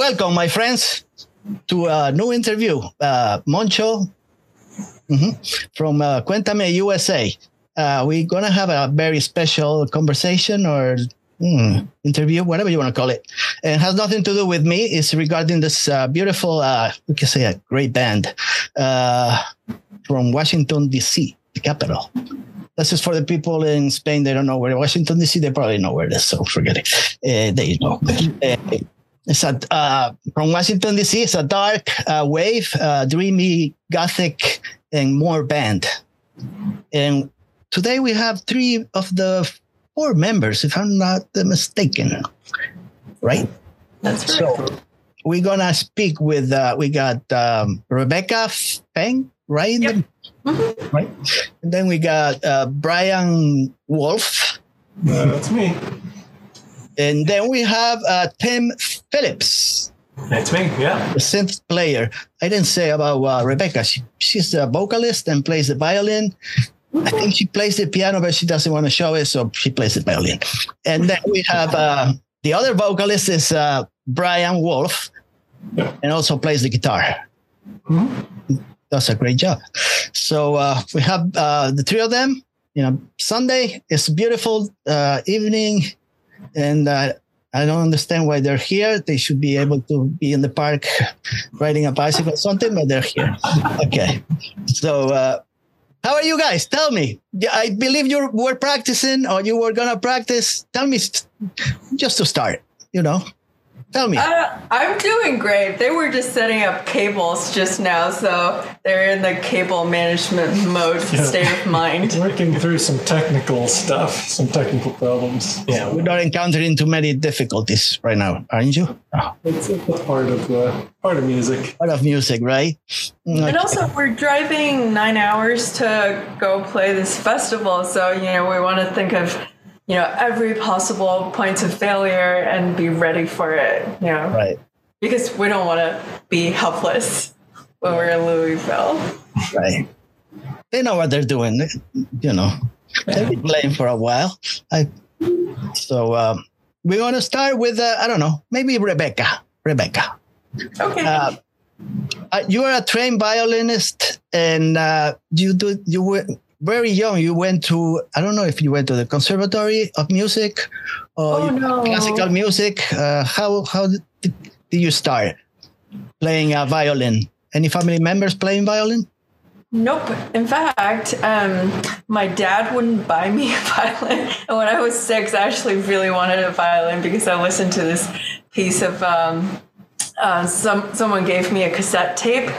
welcome, my friends, to a new interview. Uh, Moncho mhm, from uh, Cuéntame USA. Uh, we're going to have a very special conversation or mm, interview, whatever you want to call it. And it has nothing to do with me. It's regarding this uh, beautiful, uh, we can say a great band uh, from Washington, D.C., the capital. This is for the people in Spain. They don't know where Washington D.C. They probably know where it is. So forget it. Uh, there you. Uh, it's a uh, from Washington D.C. It's a dark uh, wave, uh, dreamy, gothic, and more band. And today we have three of the four members, if I'm not mistaken. Right. That's right. So we're gonna speak with. Uh, we got um, Rebecca Feng, right? in the- Mhm. Right. And then we got uh, Brian Wolf. Uh, that's me. And then we have uh, Tim Phillips, That's me. Yeah. the synth player. I didn't say about uh, Rebecca. She, she's a vocalist and plays the violin. I think she plays the piano, but she doesn't want to show it, so she plays the violin. And then we have uh, the other vocalist is uh, Brian Wolf, and also plays the guitar. Mhm. Does a great job. So uh, we have uh, the three of them. You know, Sunday is a beautiful uh, evening, and uh, I don't understand why they're here. They should be able to be in the park riding a bicycle or something, but they're here. Okay. So, uh, how are you guys? Tell me. I believe you were practicing or you were going to practice. Tell me just to start, you know. Tell me. Uh, I'm doing great. They were just setting up cables just now, so they're in the cable management mode Yeah. state of mind. Working through some technical stuff, some technical problems. yeah, we're not encountering too many difficulties right now, aren't you? It's a part of uh, part of music. Part of music, right? And also, we're driving nine hours to go play this festival, so you know we want to think of you know every possible point of failure and be ready for it. You know, Right. because we don't want to be helpless when we're in Louisville. right. They know what they're doing, you know. They've been playing for a while. I, so um, we're going to start with, uh, I don't know, maybe Rebecca. Rebecca. Okay. Uh, uh, you are a trained violinist and uh, you do you were very young you went to i don't know if you went to the conservatory of music or Oh, no. classical music uh, how how did, did you start playing a violin any family members playing violin Nope. In fact, um, my dad wouldn't buy me a violin. And when I was six, I actually really wanted a violin because I listened to this piece of um, uh, some someone gave me a cassette tape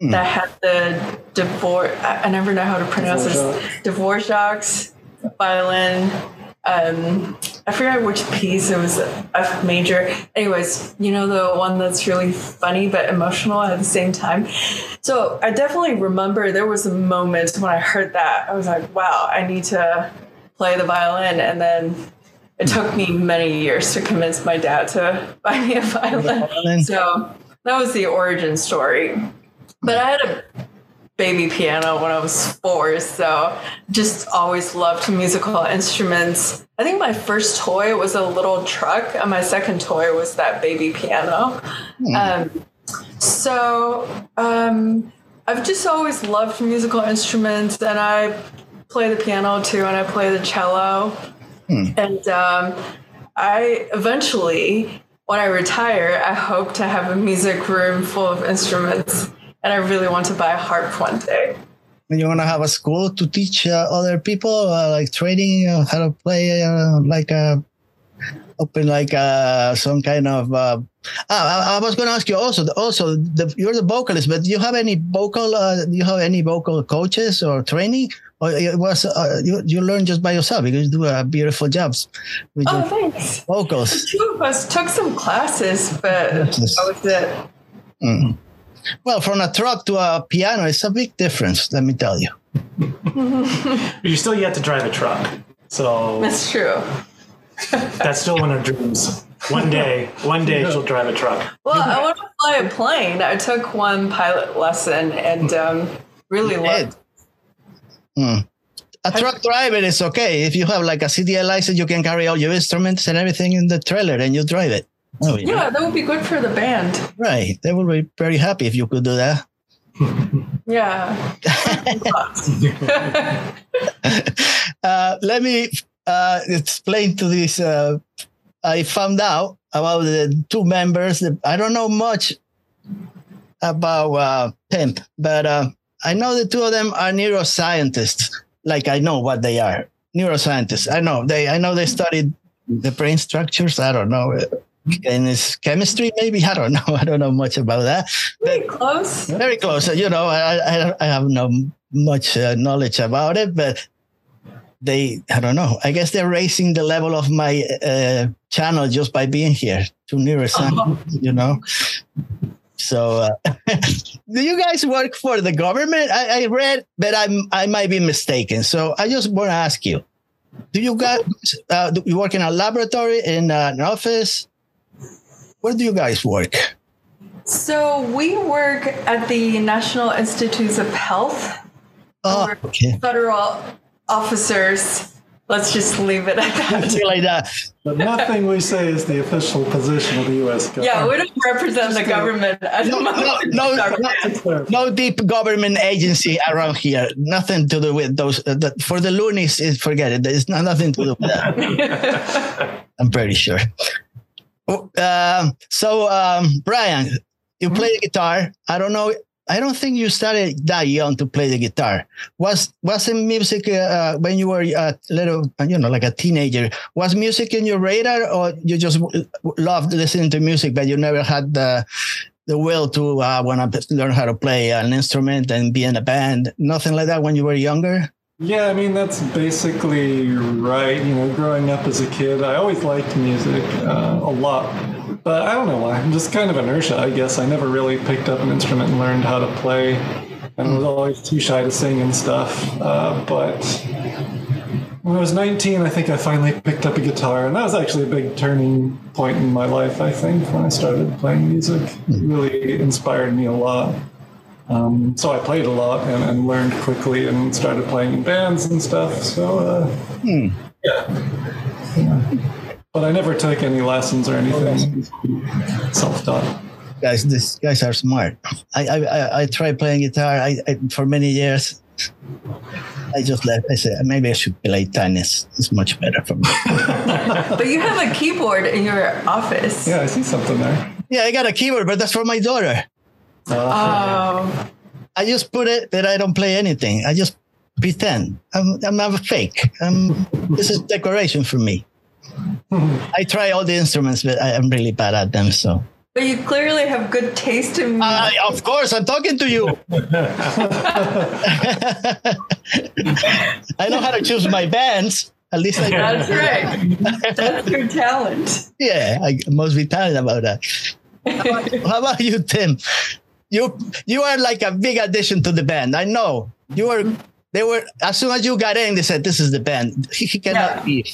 that had the divorce. I, never know how to pronounce this. Dvorak's violin. Um, I forgot which piece it was. F major. Anyways, you know the one that's really funny but emotional at the same time. So I definitely remember there was a moment when I heard that. I was like, wow, I need to play the violin. And then it took me many years to convince my dad to buy me a. Violin. So that was the origin story. But I had a baby piano when I was four, so just always loved musical instruments. I think my first toy was a little truck, and my second toy was that baby piano. Um, so um, I've just always loved musical instruments, and I play the piano too, and I play the cello. And um, I eventually, when I retire, I hope to have a music room full of instruments, and I really want to buy a harp one day. you want to have a school to teach uh, other people uh, like training uh, how to play uh, like a open like uh, some kind of uh, ah, I, I was going to ask you also also the, you're the vocalist but do you have any vocal uh, do you have any vocal coaches or training or it was uh, you, you learn just by yourself because you do a beautiful jobs with Oh, your thanks. vocals Two of us took some classes, but that was it. Mm. Well from a truck to a piano it's a big difference let me tell you But you're still yet to drive a truck, so That's true. that's still one of dreams. One day, one day she'll drive a truck. Well, I want to fly a plane. I took one pilot lesson and um, really loved. Mm. A truck driver is okay. If you have like a CDL license, you can carry all your instruments and everything in the trailer and you drive it. Oh, Yeah, that would be good for the band. Right. They will be very happy if you could do that. Yeah. uh, let me uh, explain to this. Uh, I found out about the two members. I don't know much about uh, Tim, but uh, I know the two of them are neuroscientists. Like I know what they are. Neuroscientists. I know they. I know they studied the brain structures. I don't know. And it's chemistry, maybe. I don't know. I don't know much about that. Very close. Very close. You know, I I, I have no much uh, knowledge about it, but they I don't know. I guess they're raising the level of my uh, channel just by being here to neuroscience. Uh-huh. You know. So, uh, do you guys work for the government? I, I read, but I'm I might be mistaken. So I just want to ask you: Do you guys uh, do you work in a laboratory in an office? Where do you guys work? So we work at the National Institutes of Health. Oh, okay. federal officers. Let's just leave it at that. Like that. But nothing we say is the official position of the U.S. government. Yeah, we don't represent the government at the No, no, moment. no, no, no deep government agency around here. Nothing to do with those. Uh, that, for the loonies, is forget it. There's not, nothing to do with that. I'm pretty sure. Um, so, um, Brian, you play the guitar. I don't know. I don't think you started that young to play the guitar. Was wasn't music uh, when you were a little, you know, like a teenager? Was music in your radar, or you just loved listening to music, but you never had the the will to uh, want to learn how to play an instrument and be in a band? Nothing like that when you were younger. Yeah, I mean that's basically right. You know, growing up as a kid, I always liked music uh, a lot, but I don't know why. I'm just kind of inertia, I guess. I never really picked up an instrument and learned how to play, and was always too shy to sing and stuff. Uh, but when I was 19, I think I finally picked up a guitar, and that was actually a big turning point in my life. I think when I started playing music, it really inspired me a lot. Um, so I played a lot and, and learned quickly and started playing in bands and stuff. So, uh, yeah. Yeah. But I never took any lessons or anything. Self taught. Guys, these guys are smart. I I, I, I tried playing guitar I, I, for many years. I just left. I said maybe I should play tennis. It's much better for me. But you have a keyboard in your office. Yeah, I see something there. yeah, I got a keyboard, but that's for my daughter. Uh, Oh, I just put it that I don't play anything. I just pretend. I'm I'm not a fake. Um, this is decoration for me. I try all the instruments, but I am really bad at them. So, but you clearly have good taste in music. uh, of course, I'm talking to you. I know how to choose my bands. At least I That's right. That's your talent. Yeah, I must be talented about that. How about, how about you, Tim? You you are like a big addition to the band. I know you were. They were as soon as you got in, they said, "This is the band. He cannot Yeah. leave."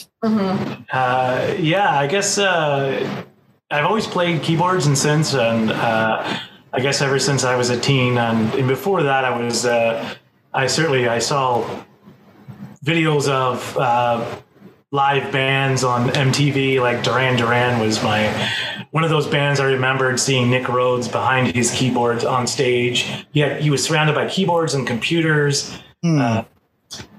Uh, yeah, I guess uh, I've always played keyboards and synths, and uh, I guess ever since I was a teen, and, and before that, I was. Uh, I certainly I saw videos of uh, live bands on MTV, like Duran Duran was my one of those bands. I remembered seeing Nick Rhodes behind his keyboards on stage. He had, he was surrounded by keyboards and computers. Uh,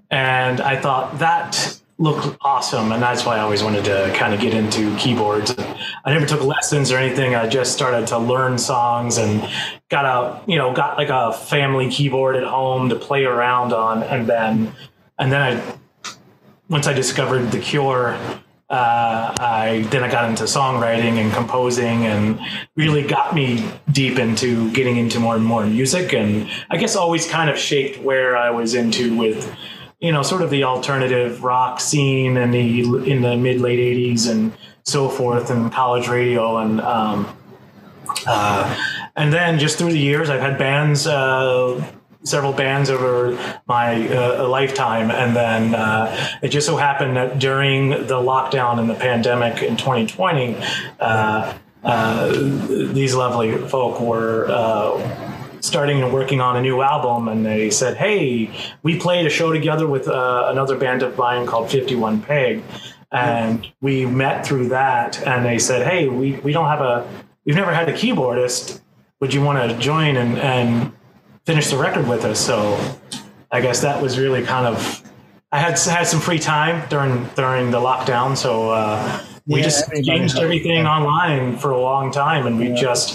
and I thought that looked awesome, and that's why I always wanted to kind of get into keyboards. I never took lessons or anything. I just started to learn songs and got a you know got like a family keyboard at home to play around on, and then and then I once I discovered the Cure. Uh, I then I got into songwriting and composing, and really got me deep into getting into more and more music. And I guess always kind of shaped where I was into with, you know, sort of the alternative rock scene in the in the mid late '80s and so forth, and college radio, and um, uh, and then just through the years, I've had bands. Uh, several bands over my uh, lifetime and then uh, it just so happened that during the lockdown and the pandemic in 2020 uh, uh, these lovely folk were uh, starting and working on a new album and they said hey we played a show together with uh, another band of mine called 51 peg and we met through that. And they said, "Hey, we we don't have a we've never had a keyboardist. Would you want to join and and finish the record with us?" So I guess that was really kind of I had had some free time during during the lockdown, so uh, we Yeah, just changed had- everything online for a long time, and we just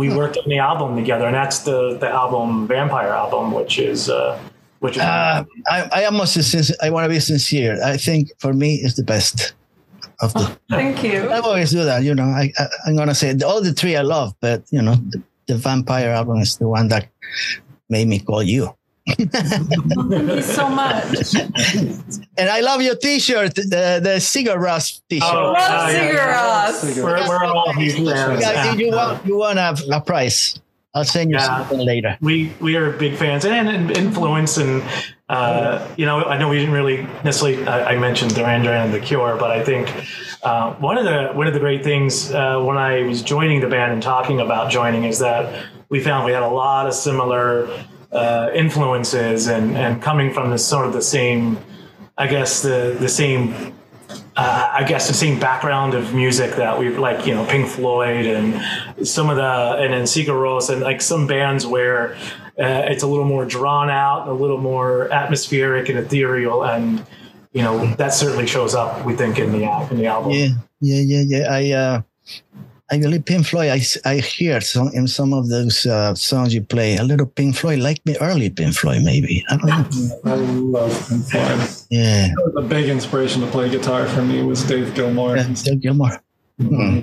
we worked on the album together, and that's the the album Vampyre album, which is uh, which is Uh, I, I almost since I want to be sincere. I think for me it's the best of the. Thank you. I always do that, you know. I, I I'm gonna say all the three I love, but you know, the, the Vampyre album is the one that made me call you. Thank you so much. And I love your T-shirt, the the Sigur Rós T-shirt. Oh, Love yeah, yeah, cigarettes. we're, we're all huge fans. Yeah, you, you and, want you want a, a prize? I'll send you Yeah. something later. we we are big fans and, and influence and uh, you know I know we didn't really necessarily I, I mentioned Duran Duran and The Cure but I think uh, one of the one of the great things uh, when I was joining the band and talking about joining is that we found we had a lot of similar uh, influences and and coming from the sort of the same I guess the the same uh, I guess the same background of music that we like, you know, Pink Floyd and some of the, and then Sigur Rós and like some bands where uh, it's a little more drawn out, a little more atmospheric and ethereal, and you know that certainly shows up, we think, in the in the album. Yeah, yeah, yeah, yeah. I uh, I believe Pink Floyd. I, I hear some in some of those uh, songs you play a little Pink Floyd, like me early Pink Floyd, maybe. I don't know. I love Pink Floyd. Yeah, That was a big inspiration to play guitar for me was Dave Gilmour. yeah, Still Gilmour. Hmm.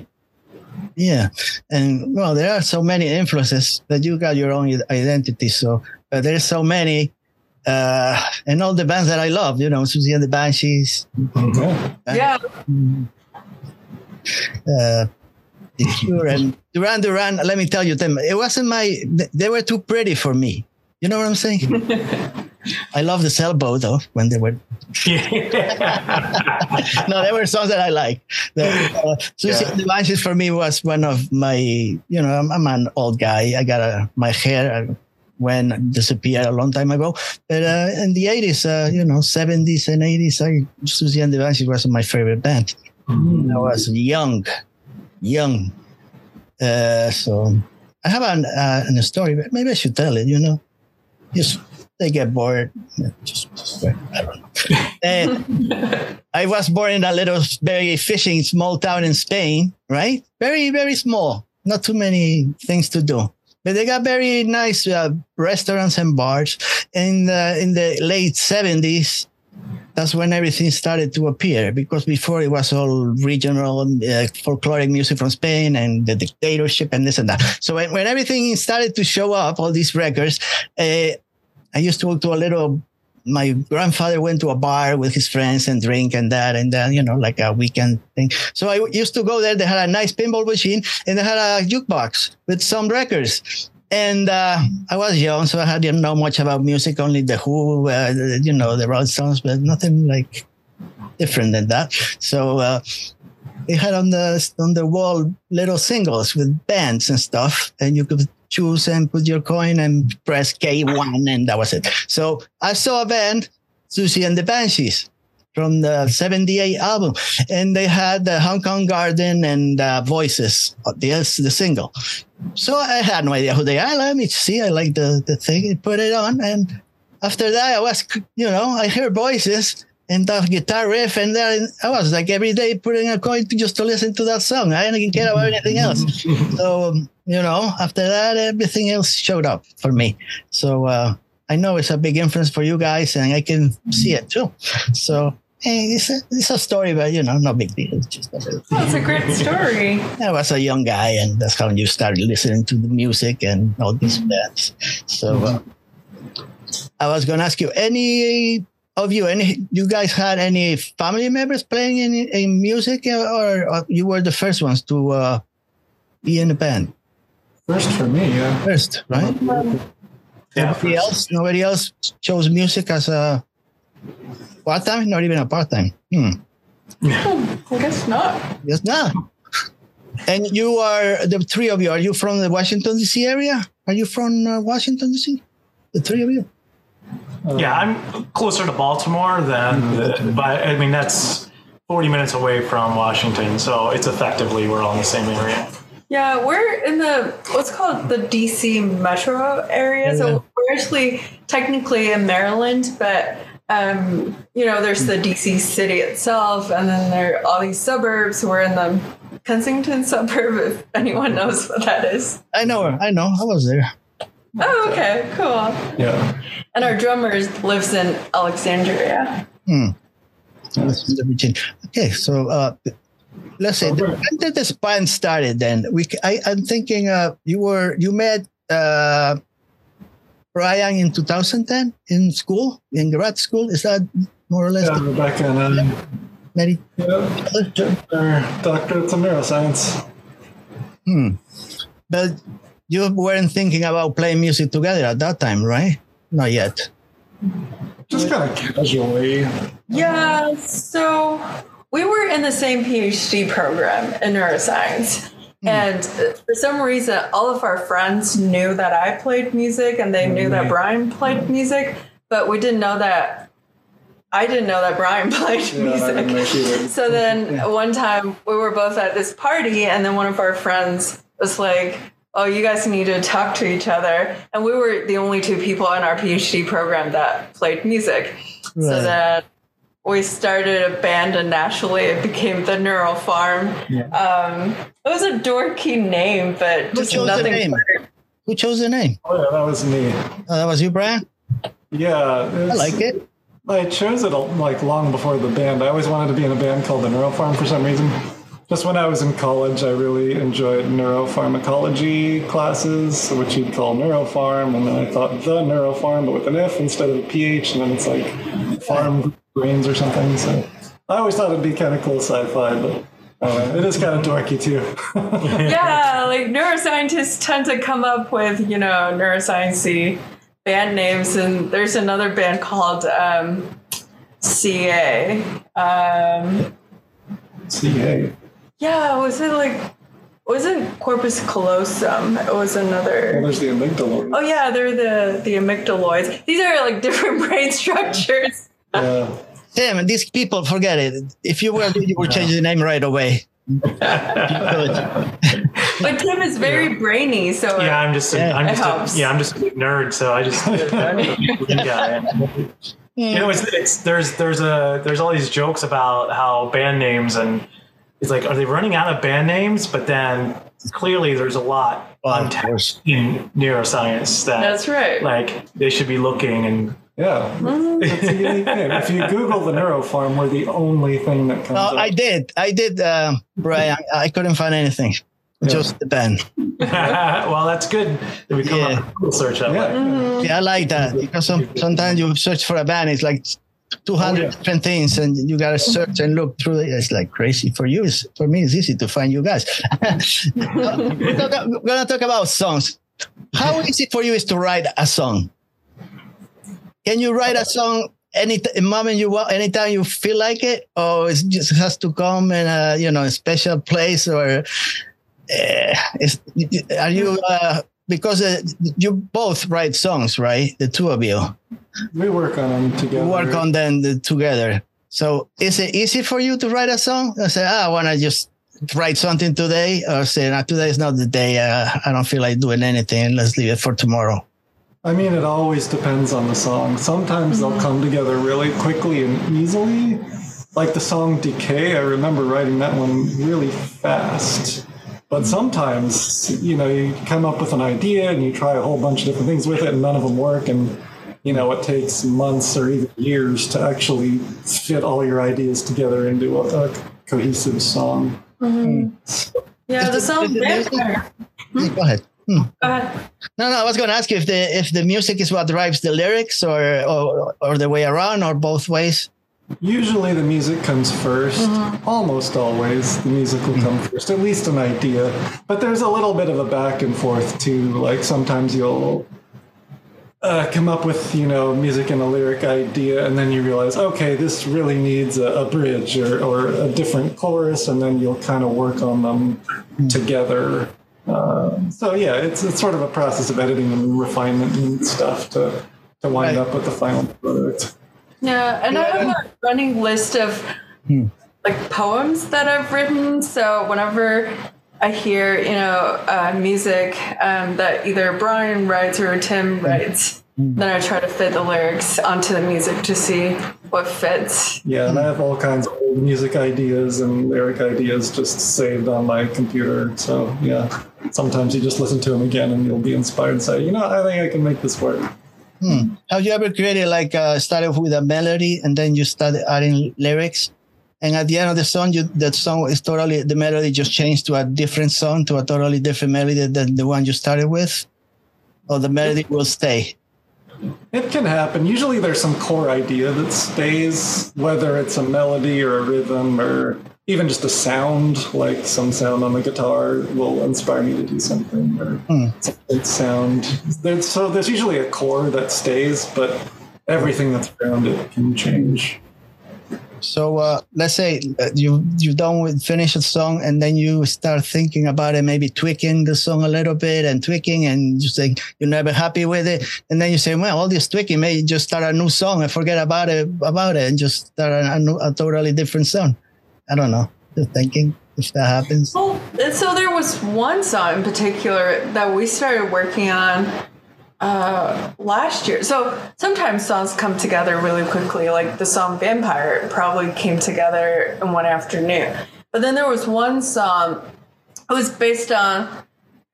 Yeah, and well, there are so many influences that you got your own identity. So uh, there's so many, uh, and all the bands that I love. You know, Siouxsie and the Banshees, Yeah. Yeah. uh, The Cure, and Duran Duran. Let me tell you, them. It wasn't my. They were too pretty for me. You know what I'm saying? I love the sailboat though when they were no, there were songs that I like. The, uh, Siouxsie Yeah. and the Banshees for me was one of my, you know, I'm, I'm an old guy. I got a, my hair uh, when disappeared a long time ago. But uh, in the 80s, uh, you know, 70s and 80s, I, Siouxsie and the Banshees was my favorite band. I was young, young. Uh, so I have an, uh, an story, but maybe I should tell it, you know. Just they get bored. Just, I don't know. And I was born in a little, very fishing small town in Spain, right? Very, very small. Not too many things to do. But they got very nice uh, restaurants and bars. In the, in the late 70s, that's when everything started to appear because before it was all regional uh, folkloric music from Spain and the dictatorship and this and that. So when, when everything started to show up, all these records, uh, I used to go to a little. My grandfather went to a bar with his friends and drink and that and then you know like a weekend thing. So I used to go there. They had a nice pinball machine and they had a jukebox with some records. And uh, I was young, so I didn't know much about music. Only the Who, uh, you know, the Rolling Stones, but nothing like different than that. So uh, they had on the on the wall little singles with bands and stuff, and you could choose and put your coin and press K one, and that was it. So I saw a band, Siouxsie and the Banshees. From the '78 album, and they had the Hong Kong Garden and uh, Voices, uh, the the single. So I had no idea who they are. Let me see. I like the the thing. and Put it on, and after that, I was, you know, I hear voices and the guitar riff, and then I was like every day putting a coin to just to listen to that song. I didn't care about anything else. so um, you know, after that, everything else showed up for me. So uh, I know it's a big influence for you guys, and I can see it too. So. Hey, it's a, it's a story, but you know, no big deal. It's just a little That's a great story. I was a young guy, and that's how you started listening to the music and all these bands. So uh, I was going to ask you, any of you, any you guys had any family members playing in, in music, or, or you were the first ones to uh, be in a band First for me, yeah. first, right? Yeah, Nobody else, nobody else chose music as a part time, not even a part time. Hmm. I guess not. Yes, not. And you are the three of you. Are you from the Washington D.C. area? Are you from uh, Washington D.C.? The three of you. yeah, I'm closer to Baltimore than, the, but I mean that's 40 minutes away from Washington, so it's effectively we're all in the same area. Yeah, we're in the what's called the DC metro area. Yeah. So we're actually technically in Maryland, but um, you know, there's the DC city itself, and then there are all these suburbs. We're in the Kensington suburb, if anyone knows what that is. I know. I know. I was there. Oh, okay, cool. Yeah. And our drummer lives in Alexandria. That's in the. Okay, so uh, let's say Okay. when did this band started? Then we, c- I, am thinking uh, you were you met uh, Brian in 2010 in school in grad school. Is that more or less Yeah, the Rebecca and I. many? Yeah. Getting our doctorates in neuroscience. Hmm. But you weren't thinking about playing music together at that time, right? Not yet. Just kind of casually. Yeah, so we were in the same PhD program in neuroscience. And uh, for some reason, all of our friends knew that I played music and they knew that Brian played music, but we didn't know that I didn't know that Brian played Yeah, I didn't know music. So then one time we were both at this party, and then one of our friends was like, Oh, you guys need to talk to each other. And we were the only two people in our PhD program that played music. So Right. Then we started a band, and naturally it became the Neuro Farm. Um, it was a dorky name, but Who just chose the nothing. name? Who chose the name? Oh, yeah, that was me. Oh, that was you, Brad. Yeah. I like it. I chose it like long before the band. I always wanted to be in a band called the Neuro Farm for some reason. Just when I was in college, I really enjoyed neuropharmacology classes, which you'd call neuropharm, and then I thought the neurofarm, but with an F instead of a PH, and then it's like farm brains or something. So I always thought it'd be kind of cool sci-fi, but uh, it is kind of dorky too. yeah, like neuroscientists tend to come up with, you know, neurosciencey band names. And there's another band called um, CA. Um, CA. yeah, was it like, wasn't Corpus callosum? It was Well, another. Oh, there's the amygdala. Oh yeah, they're the the amygdaloids. These are like different brain structures. Yeah. Tim, these people forget it. If you were, you would change the name right away. But Tim is very brainy, so Yeah, I'm just, a, Yeah. I'm just, a, yeah, I'm just a nerd. So I just, yeah. You know, it's, it's there's there's a there's all these jokes about how band names and it's like, are they running out of band names? But then clearly there's a lot Well, untapped in neuroscience that that's right. like they should be looking and Yeah. It's a. If you Google the Neuro Farm, we're the only thing that comes No, up. I did. I did, uh, Brian. I couldn't find anything. Just the band. well, that's good that we come Yeah. up with Google search that way. Yeah. Yeah, I like that because some, sometimes you search for a band, it's like 200 Oh, yeah. different things, and you gotta search and look through it. It's like crazy for you. It's, for me, it's easy to find you guys. we're, talk- we're gonna talk about songs. How easy for you is to write a song? Can you write a song any moment you want, anytime you feel like it, or it just has to come in a you know a special place, or uh, is, are you? Uh, because uh, you both write songs, right? The two of you We work on them together. you work on them the- together. So is it easy for you to write a song? I say, ah, I want to just write something today, or say, no, today is not the day. Uh, I don't feel like doing anything. Let's leave it for tomorrow. I mean, it always depends on the song. Sometimes they'll come together really quickly and easily. Like the song Decay, I remember writing that one really fast. But sometimes, you know, you come up with an idea and you try a whole bunch of different things with it and none of them work. And, you know, it takes months or even years to actually fit all your ideas together into a, a cohesive song. yeah, the song is it music? Vampyre. Go ahead. Hmm. Go ahead. No, no, I was going to ask you if the if the music is what drives the lyrics, or or, or the way around, or both ways. Usually the music comes 1st Almost always the music will come first, at least an idea. But there's a little bit of a back and forth too. Like sometimes you'll uh, come up with, you know, music and a lyric idea, and then you realize, okay, this really needs a, a bridge or, or a different chorus, and then you'll kind of work on them together. Uh, so yeah, it's it's sort of a process of editing and refinement and stuff to to wind Right. up with the final product. Yeah, and I have a running list of like poems that I've written. So whenever I hear, you know, uh, music um, that either Brian writes or Tim writes, then I try to fit the lyrics onto the music to see what fits. Yeah, and I have all kinds of old music ideas and lyric ideas just saved on my computer. So yeah, sometimes you just listen to them again and you'll be inspired and say, you know, I think I can make this work. Hmm. Have you ever created like uh, started with a melody and then you started adding lyrics, and at the end of the song, you that song is totally the melody just changed to a different song to a totally different melody than the one you started with, or the melody will stay. It can happen. Usually there's some core idea that stays, whether it's a melody or a rhythm or even just a sound, like some sound on the guitar will inspire me to do something or Hmm. sound. There's, so there's usually a core that stays, but everything that's around it can change. So uh, let's say uh, you you done with finish a song and then you start thinking about it, maybe tweaking the song a little bit and tweaking, and you say you're never happy with it, and then you say, well, all this tweaking, maybe just start a new song and forget about it about it and just start a, a, new, a totally different song. I don't know. Just thinking if that happens. Well, and so there was one song in particular that we started working on uh, last year. So sometimes songs come together really quickly, like the song Vampyre probably came together in one afternoon. But then there was one song, it was based on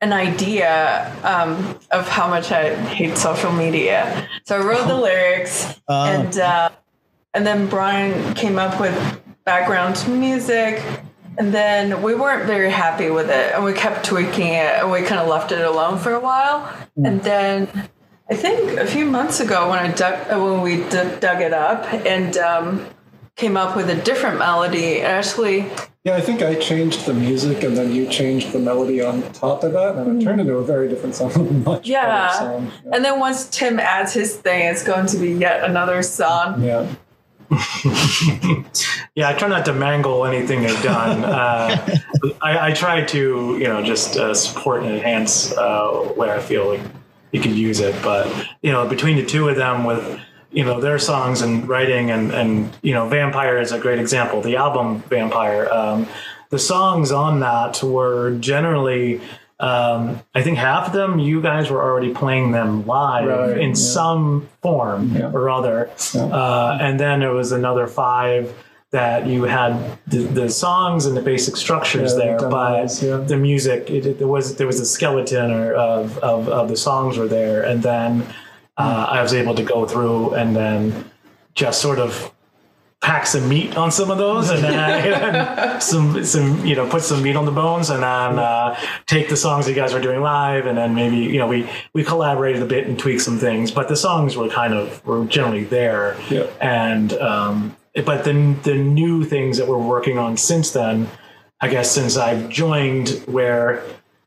an idea um, of how much I hate social media. So I wrote the lyrics Oh. and uh, and then Brian came up with background music. And then we weren't very happy with it, and we kept tweaking it, and we kind of left it alone for a while. And then I think a few months ago, when I dug, when we d- dug it up and um, came up with a different melody, actually Yeah, I think I changed the music and then you changed the melody on top of that, and it turned into a very different song, much Yeah. song. Yeah. And then once Tim adds his thing, it's going to be yet another song. yeah. Yeah, I try not to mangle anything they've done. Uh, I, I try to, you know, just uh, support and enhance uh, where I feel like you can use it. But you know, between the two of them, with you know their songs and writing, and and you know, Vampyre is a great example. The album Vampyre, um, the songs on that were generally. Um, I think half of them, you guys were already playing them live Right, in yeah. some form Yeah. or other. Yeah. Uh, and then there was another five that you had the, the songs and the basic structures Yeah, the there, but the music it, it, there was there was a skeleton or of, of, of the songs were there, and then uh, I was able to go through and then just sort of pack some meat on some of those and then some some you know put some meat on the bones and then uh, take the songs you guys were doing live and then maybe you know we we collaborated a bit and tweaked some things but the songs were kind of were generally there Yeah. and um, but the the new things that we're working on since then I guess since I've joined where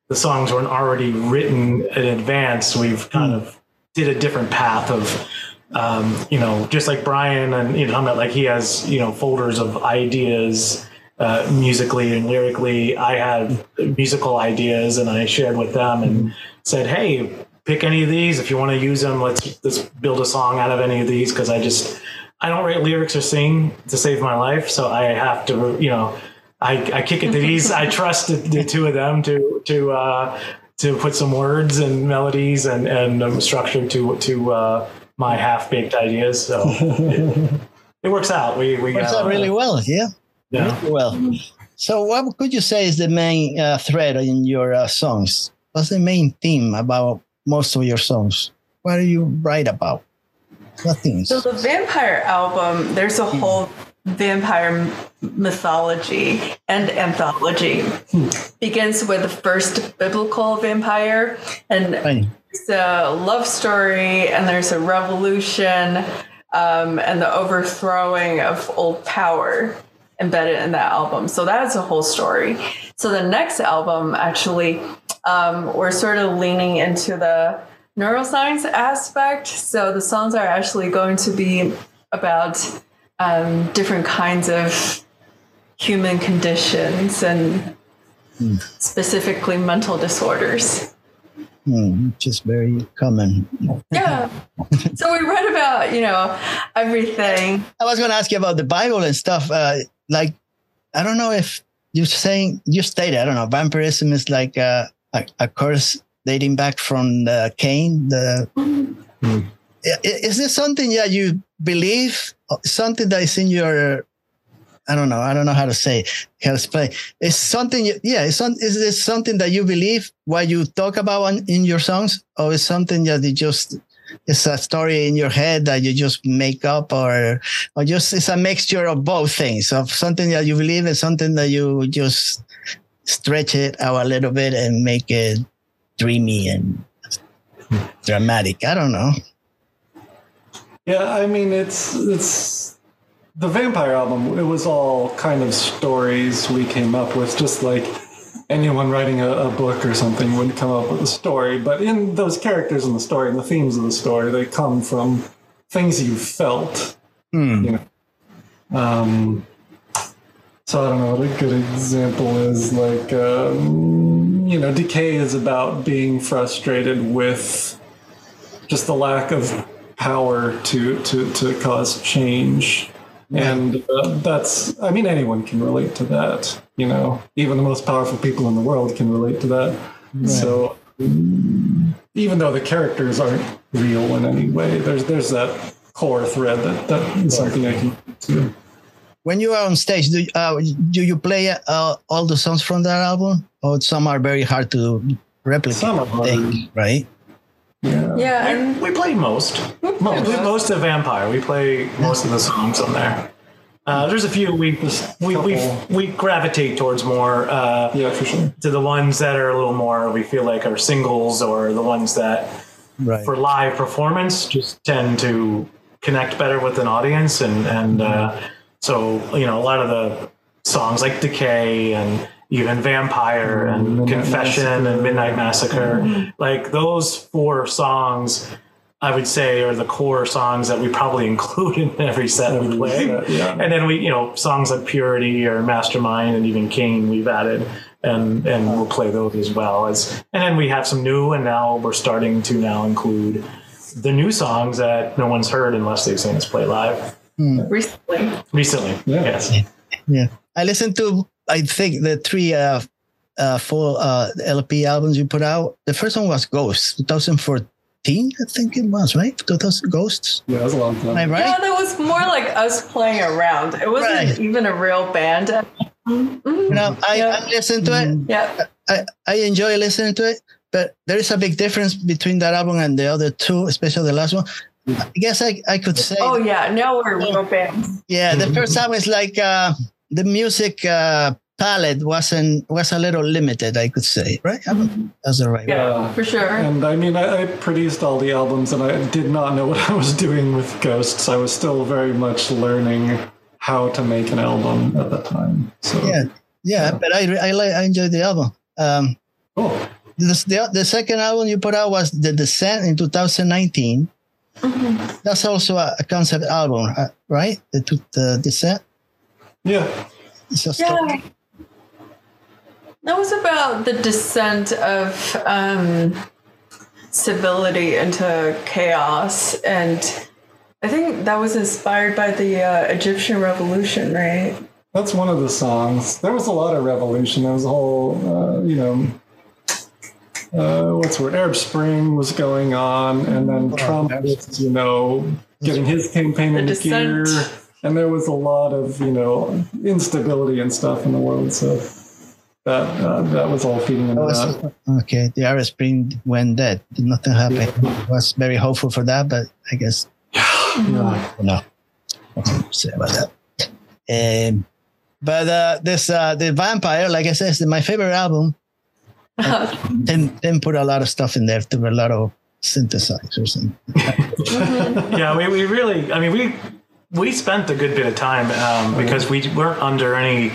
the songs weren't already written in advance we've kind of did a different path of um, you know, just like Brian and you know, talking about like he has you know folders of ideas uh, musically and lyrically. I had musical ideas and I shared with them and said, hey, pick any of these if you want to use them. Let's let's build a song out of any of these because I just I don't write lyrics or sing to save my life, so I have to you know. I, I kick it to these. I trust the, the two of them to to uh, to put some words and melodies and and um, structure to to uh, my half baked ideas. So it, it works out. We we Works uh, out really well. Yeah. yeah. Really well. So, what could you say is the main uh, thread in your uh, songs? What's the main theme about most of your songs? What do you write about? What themes? So the Vampyre album, there's a whole vampire mythology and anthology. Begins with the first biblical vampire, and Fine. It's a love story, and there's a revolution, um, and the overthrowing of old power embedded in that album. So that is a whole story. So the next album, actually, um, we're sort of leaning into the neuroscience aspect. So the songs are actually going to be about um, different kinds of human conditions and specifically mental disorders. Hmm, which very common. Yeah. so we read about, you know, everything. I was going to ask you about the Bible and stuff. Uh, like, I don't know if you're saying you stated I don't know vampirism is like a, a, a curse dating back from the Cain. The Mm. I- is this something that you believe? Something that is in your I don't know. I don't know how to say how to explain. It's something. Yeah. It's some, is this something that you believe? What you talk about on, in your songs, or is something that you just it's a story in your head that you just make up, or or just it's a mixture of both things of something that you believe and something that you just stretch it out a little bit and make it dreamy and dramatic. I don't know. Yeah, I mean it's it's the vampire album. It was all kind of stories we came up with, just like anyone writing a, a book or something would come up with a story. But in those characters in the story and the themes of the story, they come from things you felt. Hmm. You know. Um, so I don't know what a good example is. Like, um, you know, Decay is about being frustrated with just the lack of power to to to cause change and uh, that's i mean anyone can relate to that you know? Even the most powerful people in the world can relate to that. So mm, even though the characters aren't real in any way there's there's that core thread that that is something i can do When you are on stage, do uh, do you play uh, all the songs from that album, or some are very hard to replicate? Some are I think, right? yeah. Yeah, and We play most. Most. We- most of Vampyre. We play most of the songs on there. Uh, there's a few we we, we we gravitate towards more uh, yeah for sure to the ones that are a little more we feel like are singles or the ones that Right. for live performance just tend to connect better with an audience and and uh, so you know a lot of the songs like Decay and even Vampyre and Midnight Confession and Massacre. Midnight Massacre like those four songs I would say are the core songs that we probably include in every set we play set, yeah. and then we you know songs like Purity or Mastermind and even King we've added and and we'll play those as well as and then we have some new and now we're starting to now include the new songs that no one's heard unless they've seen us play live recently. recently. Yeah. Yes. Yeah, I listened to I think the three uh, uh, full uh, LP albums you put out. The first one was Ghost, 2014, I think it was, right? 2000 Ghosts, yeah it was a long time am I Yeah, that was more like us playing around. It wasn't Right. even a real band. Mhm. You know, I, Yeah. I listened to it. Yeah. I, I enjoy listening to it, but there is a big difference between that album and the other two, especially the last one. I guess I, I could say, Oh yeah. Now we're real bands. yeah, the first album is like uh, the music uh, palette wasn't was a little limited. I could say, right? I don't- That's the right. Yeah, Yeah. for sure. And I mean, I, I produced all the albums, and I did not know what I was doing with Ghosts. I was still very much learning how to make an album at that time. So Yeah, yeah, but I I like I enjoyed the album. Um, cool. this, the the second album you put out was The Descent in 2019. That's also a, a concept album, uh, right? The the Descent. Yeah, It's a story. Yeah. That was about the descent of um, civility into chaos. And I think that was inspired by the uh, Egyptian revolution, right? that's one of the songs. There was a lot of revolution. There was a whole, uh, you know, uh, what's the word? Arab Spring was going on, and then Trump was, you know, getting his campaign The into dissent. gear. And there was a lot of, you know, instability and stuff in the world. So that uh, that was all feeding into That that. okay, the Arab Spring went dead. Nothing happened. I was very hopeful for that, but I guess Yeah. no. Nothing to say about that. Um, but uh, this uh, the Vampyre, like I said, is my favorite album. Then then put a lot of stuff in there. There were a lot of synthesizers and yeah, we, we really, I mean, we we spent a good bit of time um, because we weren't under any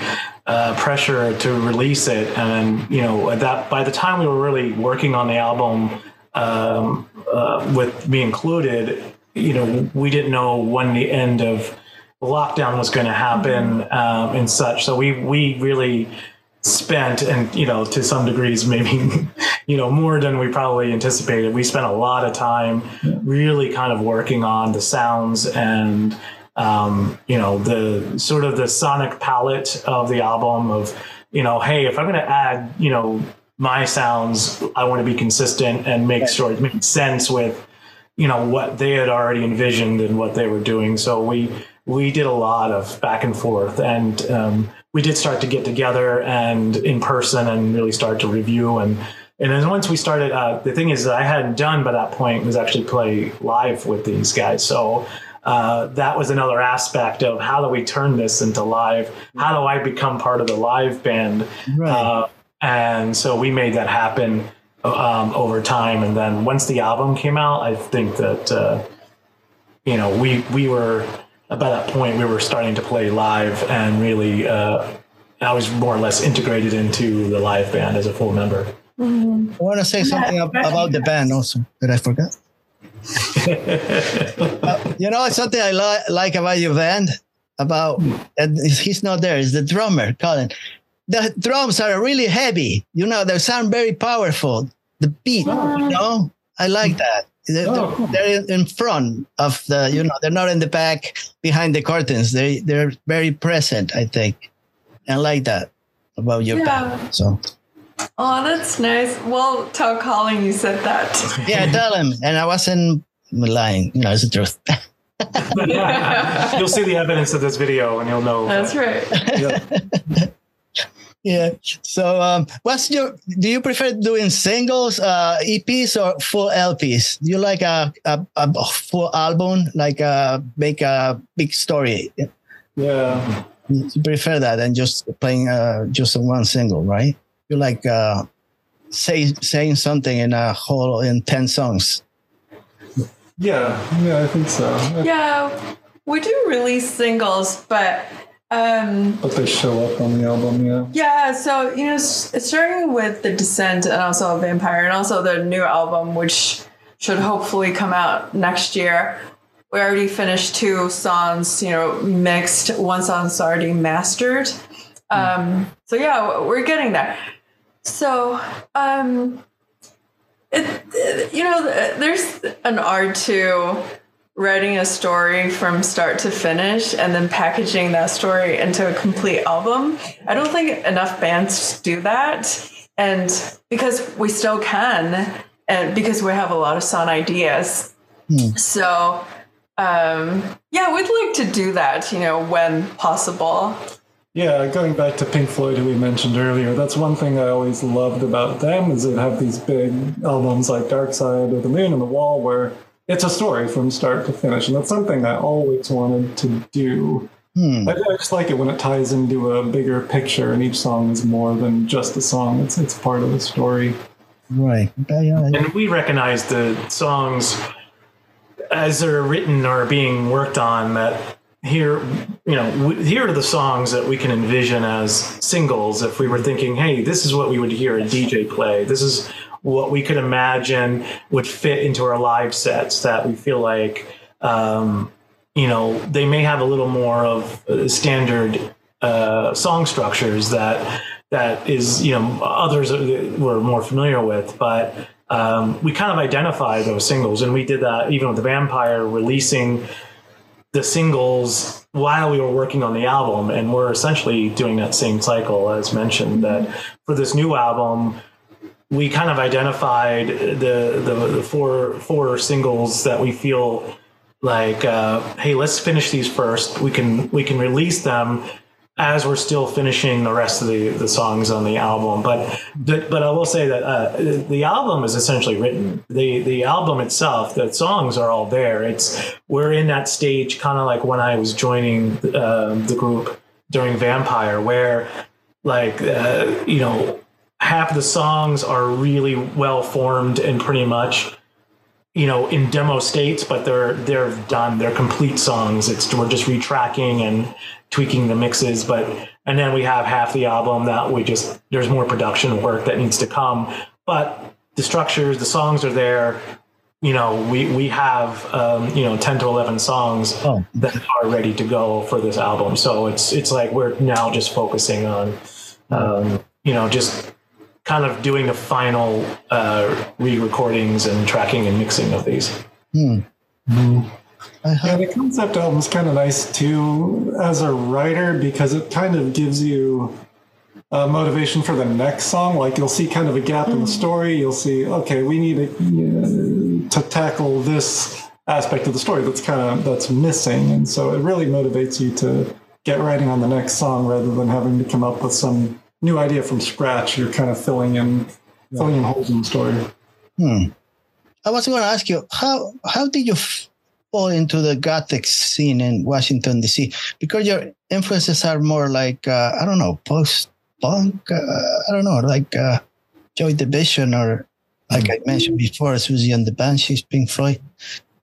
uh, pressure to release it, and you know, that by the time we were really working on the album um, uh, with me included, you know, we didn't know when the end of lockdown was going to happen um, and such. So we we really spent and you know to some degrees maybe you know more than we probably anticipated. We spent a lot of time really kind of working on the sounds and um, you know the sort of the sonic palette of the album of you know hey if i'm going to add you know my sounds i want to be consistent and make sure it makes sense with you know what they had already envisioned and what they were doing. So we we did a lot of back and forth and um, we did start to get together and in person and really start to review. And and then once we started uh, the thing is that i hadn't done by that point was actually play live with these guys. So uh, that was another aspect of how do we turn this into live? How do I become part of the live band? Right. Uh, and so we made that happen um, over time. And then once the album came out, I think that uh, you know we we were by that point we were starting to play live and really uh, I was more or less integrated into the live band as a full member. I want to say something ab- about the band also that I forgot. Uh, you know, something I li- like about your band about and he's not there is the drummer Colin. The drums are really heavy. You know, they sound very powerful. The beat, you know, I like that. They're, Oh, cool. they're in front of the, you know, they're not in the back behind the curtains. They they're very present. I think, I like that about your Yeah. band. So Oh, that's nice. Well, tell Colin you said that. yeah, tell him. And I wasn't lying. You know, it's the truth. you'll see the evidence of this video and you'll know. That's right. Yeah. So, um, what's your? Do you prefer doing singles, uh, EPs, or full LPs? Do you like a a, a full album, like uh, make a big story? Yeah. You prefer that than just playing uh, just one single, right? You like uh, say saying something in a whole in ten songs. Yeah. Yeah, I think so. Yeah, we do release singles, but um, But they show up on the album, yeah. yeah. So you know, starting with the Descent and also Vampyre, and also the new album, which should hopefully come out next year. We already finished two songs, you know, mixed. One song's already mastered. Um, so yeah, we're getting there. So um, it, it- you know, there's an art to writing a story from start to finish and then packaging that story into a complete album. I don't think enough bands do that. And because we still can, and because we have a lot of song ideas. So, um, yeah, we'd like to do that, you know, when possible. Yeah, going back to Pink Floyd, who we mentioned earlier, that's one thing I always loved about them is they have these big albums like Dark Side of the Moon and The Wall where it's a story from start to finish. And that's something I always wanted to do. Hmm. I, I just like it when it ties into a bigger picture and each song is more than just a song. It's it's part of the story. Right. Yeah, yeah. and we recognize the songs as they're written or being worked on that here you know here are the songs that we can envision as singles if we were thinking hey this is what we would hear a dj play. This is what we could imagine would fit into our live sets that we feel like um, you know they may have a little more of uh, standard uh, song structures that that is you know others we're more familiar with but um, we kind of identify those singles. And we did that even with the Vampyre releasing the singles while we were working on the album and we're essentially doing that same cycle as mentioned that for this new album we kind of identified the the, the four four singles that we feel like uh, hey let's finish these first. We can we can release them as we're still finishing the rest of the, the songs on the album. But but, but I will say that uh, the album is essentially written. The the album itself the songs are all there. It's we're in that stage kind of like when I was joining uh, the group during Vampyre where like uh, you know half the songs are really well formed and pretty much you know in demo states but they're they're done. They're complete songs. It's we're just retracking and tweaking the mixes but and then we have half the album that we just there's more production work that needs to come but the structures the songs are there. You know we we have um, you know 10 to 11 songs Oh. that are ready to go for this album. So it's it's like we're now just focusing on um, you know just kind of doing the final uh, re-recordings and tracking and mixing of these Hmm. I Yeah, have, the concept album's kind of nice too as a writer because it kind of gives you uh, motivation for the next song. Like you'll see kind of a gap in the story. You'll see, okay, we need to, to tackle this aspect of the story that's kind of that's missing, and so it really motivates you to get writing on the next song rather than having to come up with some new idea from scratch. You're kind of filling in filling in holes in the story. hmm. I was going to ask you how how did you fall into the gothic scene in Washington D.C. Because your influences are more like uh, I don't know post punk. Uh, I don't know like uh, Joy Division or like I mentioned before, Siouxsie and the Banshees, Pink Floyd.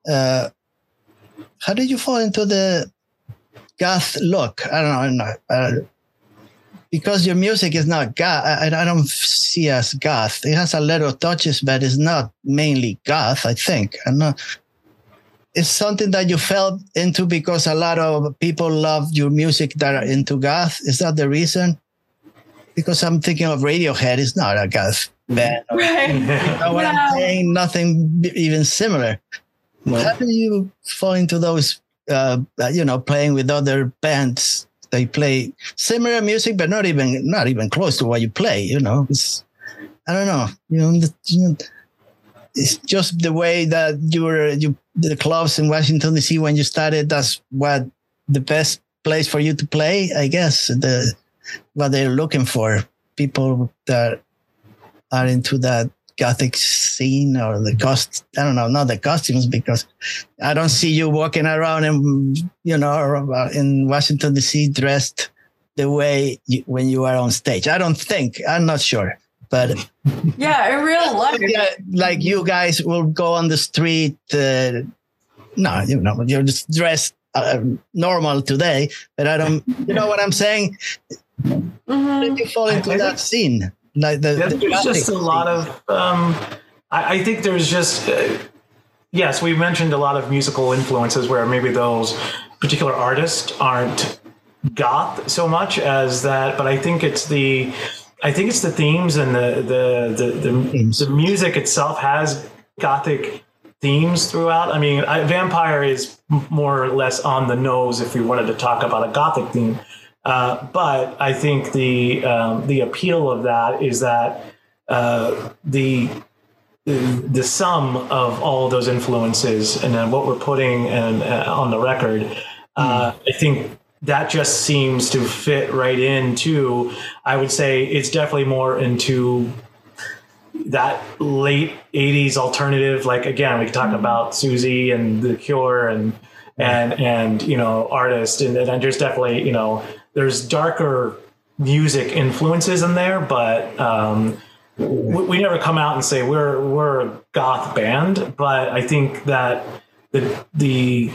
Uh, how did you fall into the goth look? I don't know. Uh, because your music is not goth, I, I don't see as goth. It has a little touches, but it's not mainly goth. I think. I'm not. It's something that you fell into because a lot of people love your music that are into goth. Is that the reason? Because I'm thinking of Radiohead. It's not a goth band. Right. You know what No. I'm saying? Nothing even similar. How do you fall into those? Uh, you know, playing with other bands, they play similar music, but not even not even close to what you play. You know, it's I don't know. You know, it's just the way that you were you the clubs in Washington D.C. when you started. That's what the best place for you to play, I guess. The what they're looking for people that are into that gothic scene or the cost i don't know not the costumes because i don't see you walking around in you know in washington dc dressed the way you, when you are on stage i don't think i'm not sure but Yeah, in real life. yeah, like you guys will go on the street uh, no you know you're just dressed uh, normal today but i don't you know what i'm saying Mhm. Did you fall into I- I that think- scene the, Yeah, the there's just a lot of. Um, I, I think there's just. Uh, yes, we mentioned a lot of musical influences where maybe those particular artists aren't goth so much as that, but I think it's the. I think it's the themes and the the the, the, Themes. the music itself has gothic themes throughout. I mean, I, Vampyre is more or less on the nose if we wanted to talk about a gothic theme. Uh, but I think the um, the appeal of that is that uh, the the sum of all those influences and then what we're putting and uh, on the record, uh, I think that just seems to fit right into. I would say it's definitely more into that late 80s alternative. Like again we could talk about Siouxsie and the cure and and and you know artist and, and there's definitely you know there's darker music influences in there but um we, we never come out and say we're we're a goth band but i think that the the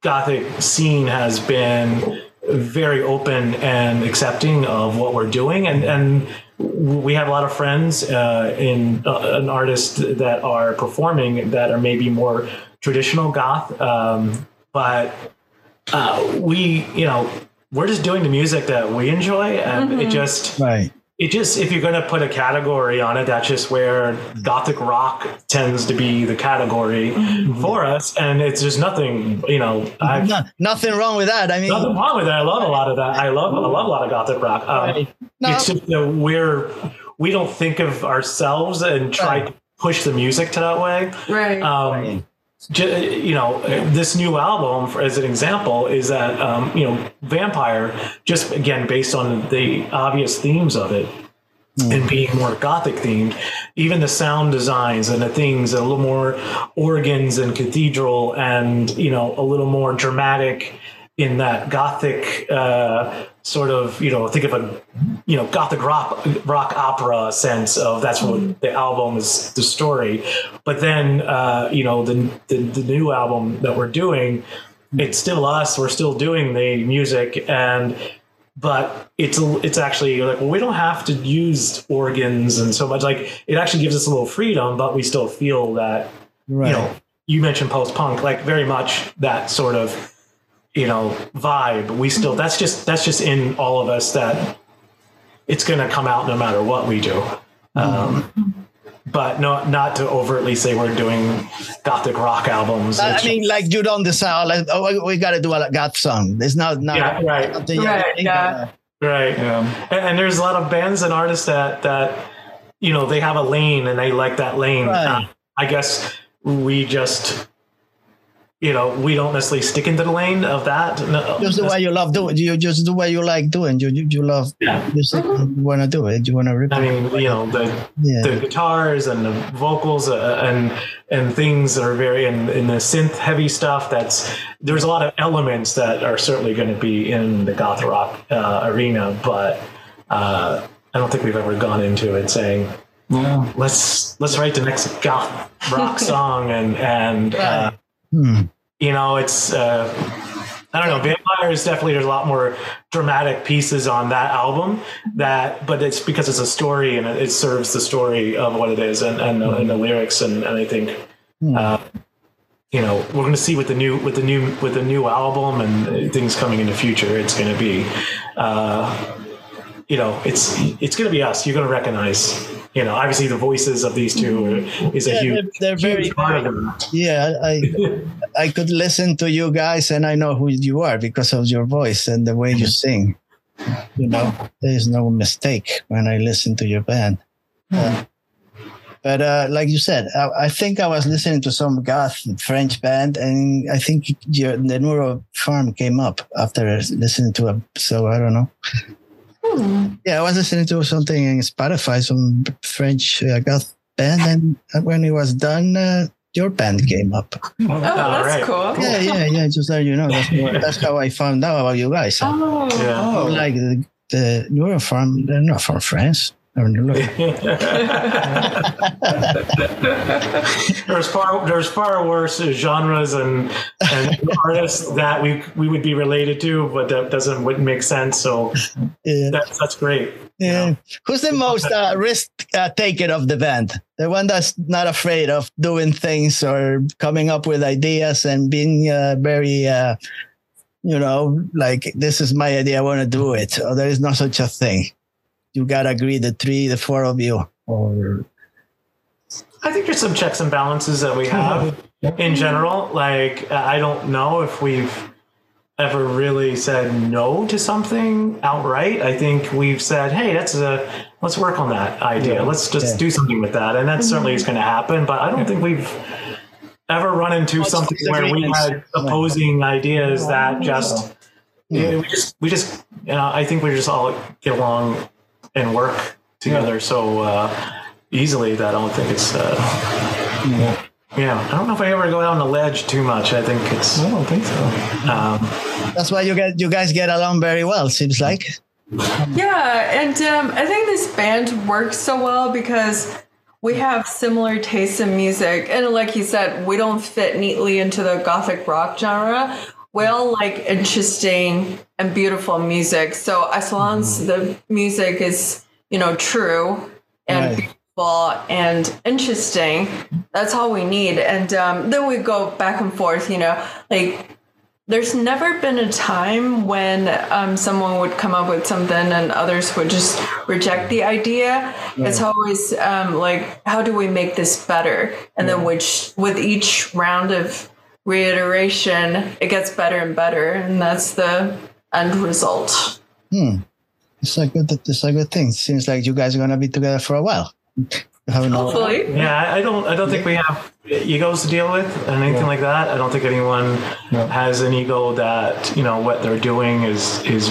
gothic scene has been very open and accepting of what we're doing. And and we have a lot of friends uh, in uh, an artist that are performing that are maybe more traditional goth um, but uh, we you know we're just doing the music that we enjoy and it just right. it just if you're going to put a category on it that's just where gothic rock tends to be the category for us and it's just nothing you know I've, no, nothing wrong with that. I mean nothing wrong with it i love a lot of that. I love i love a lot of gothic rock. Um, Right. No. it's just that we're we don't think of ourselves and try Right. to push the music to that way. Right. um, ju- Uh, you know, uh, this new album, for, as an example, is that um, you know, Vampyre, just again based on the obvious themes of it. Hmm. And being more gothic themed, even the sound designs and the things, a little more organs and cathedral, and you know, a little more dramatic in that gothic uh, sort of, you know, think of a, you know, gothic rock rock opera sense of that's what the album is, the story. But then, uh, you know, the, the the new album that we're doing, it's still us. We're still doing the music and. But it's it's actually like well, we don't have to use organs and so much like it actually gives us a little freedom, but we still feel that right you know, you mentioned post punk, like very much that sort of, you know, vibe. We still that's just that's just in all of us that it's going to come out no matter what we do. Um, but no, not to overtly say we're doing gothic rock albums. I mean, like you don't decide. Like, oh, we- we got to do a goth song. It's not not Yeah, right. something you Right, yeah. right. Yeah. And, and there's a lot of bands and artists that that you know they have a lane and they like that lane. Right. Uh, I guess we just you know we don't necessarily stick into the lane of that. No, Just the way you love doing. You just do what you like doing. You you, you love Yeah. music. You want to do it. You want to rip I it. mean, you know the Yeah. the guitars and the vocals uh, and and things that are very in, in the synth heavy stuff. That's there's a lot of elements that are certainly going to be in the goth rock uh, arena, but uh, I don't think we've ever gone into it saying Yeah. let's let's write the next goth rock song and and uh, Hmm. You know it's uh, I don't know. Vampyre's definitely there's a lot more dramatic pieces on that album that, but it's because it's a story and it, serves the story of what it is and and, the, and the lyrics and, and I think. Uh, you know, we're going to see with the new with the new with the new album and things coming in the future. It's going to be, uh, you know, it's it's going to be us. You're going to recognize, you know, obviously the voices of these two is a Yeah, huge, they're, they're huge very. part of it. Yeah, I I could listen to you guys and I know who you are because of your voice and the way you sing. You know, there is no mistake when I listen to your band. Uh, but uh, like you said, I, I think I was listening to some goth French band, and I think your, the Neuro Farm came up after listening to it. So I don't know. Yeah, I was listening to something in Spotify, some French uh, goth band, and when it was done, uh, your band came up. Oh, that's right. cool. Yeah, yeah, yeah. Just let you know. That's, what- that's how I found out about you guys. Oh. Yeah. Oh. Like the, the you're from, they're not from France. I mean, look, there's far there's far worse genres and and artists that we we would be related to, but that doesn't wouldn't make sense. So yeah, that's that's great. yeah. Who's the most uh, risk uh, taker of the band? The one that's not afraid of doing things or coming up with ideas and being uh, very, uh, you know, like this is my idea. I want to do it. Or there is no such a thing. You gotta agree, the three, the four of you, or I think there's some checks and balances that we have in general. Like uh, I don't know if we've ever really said no to something outright. I think we've said, "Hey, that's a let's work on that idea. Let's just Yeah. do something with that," and that mm-hmm. certainly is going to happen. But I don't think we've ever run into Lots something where we disagreements. had opposing ideas that just yeah, we just we just you know I think we just all get along and work together so uh, easily that I don't think it's uh, yeah I don't know if I ever go down the ledge too much. I think it's I don't think so. um, that's why you get you guys get along very well. Seems like. Yeah, and um, I think this band works so well because we have similar tastes in music. And like you said, we don't fit neatly into the gothic rock genre. We all like interesting and beautiful music. So as long as the music is, you know, true and Right. beautiful and interesting, that's all we need. And um, then we go back and forth, you know, like there's never been a time when um, someone would come up with something and others would just reject the idea. It's always um, like, how do we make this better? And then which with each round of reiteration, it gets better and better, and that's the end result. Hmm. It's a good. It's a good thing. Seems like you guys are gonna be together for a while. You have. Hopefully, yeah I I don't I don't think we have egos to deal with and anything like that. I don't think anyone Yeah. has an ego that you know what they're doing is is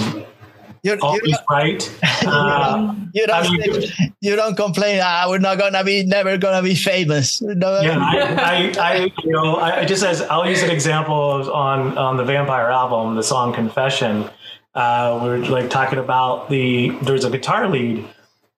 You're, always you right. Uh, you don't. I mean- say- you don't complain. Ah, we're not gonna be. Never gonna be famous. No, yeah, I, I, I, you know, I just as I'll use an example of on on the Vampyre album, the song "Confession." Uh, we were like talking about the there's a guitar lead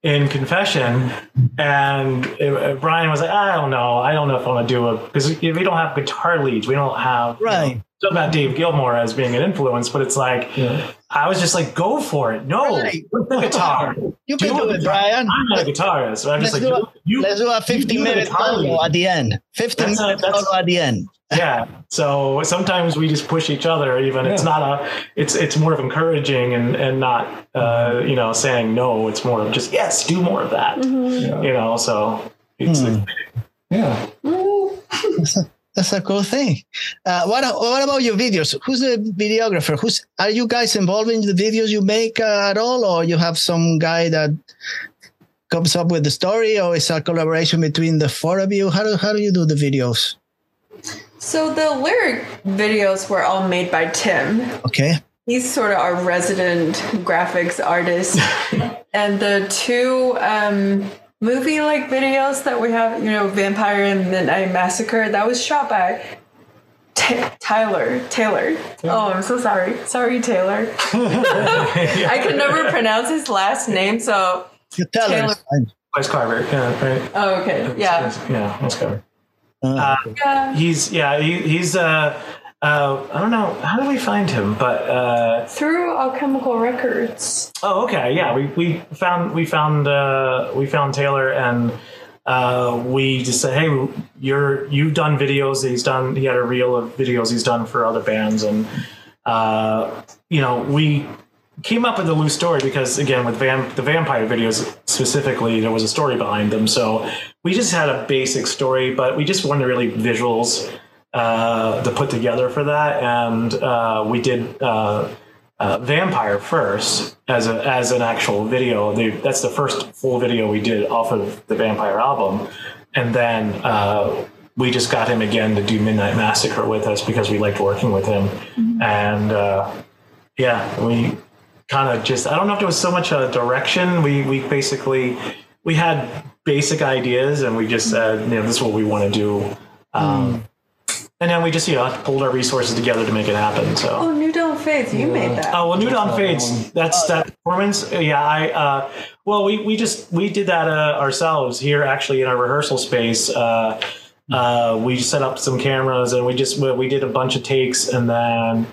in Confession, and uh, Brian was like, I don't know, I don't know if I want to do it because we we don't have guitar leads, we don't have you know, Right. Talk about Dave Gilmour as being an influence, but it's like Yeah. I was just like, go for it. No, Right. with the guitar. You can do it, Brian. I'm not a guitarist, so I'm just Let's like, do a- you, you, Let's do a 50 you do the minute solo at the end. 15 That's a- minute solo at the end. Yeah so sometimes we just push each other even it's not a it's it's more of encouraging and and not uh you know saying no it's more of just yes do more of that Yeah. you know so It's Hmm. Yeah. That's a, that's a cool thing. Uh, what What about your videos? Who's the videographer? Who's are you guys involved in the videos you make uh, at all, or you have some guy that comes up with the story, or is a collaboration between the four of you? How do How do you do the videos? So the lyric videos were all made by Tim. Okay. He's sort of our resident graphics artist. and the two um, movie like videos that we have, you know, Vampyre and Midnight Massacre, that was shot by T- Tyler. Taylor. Oh, I'm so sorry. Sorry, Taylor. I can never pronounce his last name, so. You tell Taylor. us. Wes Carver. Yeah, right. Oh, okay. Yeah. Yeah, Wes Carver. Uh, Yeah. He's yeah, he, he's uh, uh, I don't know how do we find him, but uh, Through Alchemical Records. oh okay, yeah, we, we found we found uh, we found Taylor and uh, we just said, hey, you're you've done videos. He's done. He had a reel of videos he's done for other bands, and uh, you know we came up with a loose story because again with vamp- the Vampyre videos specifically there was a story behind them. So we just had a basic story but we just wanted really visuals uh, to put together for that. And uh, we did uh, uh, Vampyre first as a as an actual video. The, that's the first full video we did off of the Vampyre album. And then uh, we just got him again to do midnight massacre with us because we liked working with him. And uh, yeah, we kind of just I don't know if there was so much a direction. We we basically we had basic ideas and we just said, you know, this is what we want to do. Um, And then we just, you know, pulled our resources together to make it happen. So, Oh, New Dawn Faith, you made that. oh well, New Dawn that Fades. one. That's that performance. Yeah, I. Uh, well, we we just we did that uh, ourselves here, actually, in our rehearsal space. Uh, uh, we set up some cameras and we just we, we did a bunch of takes and then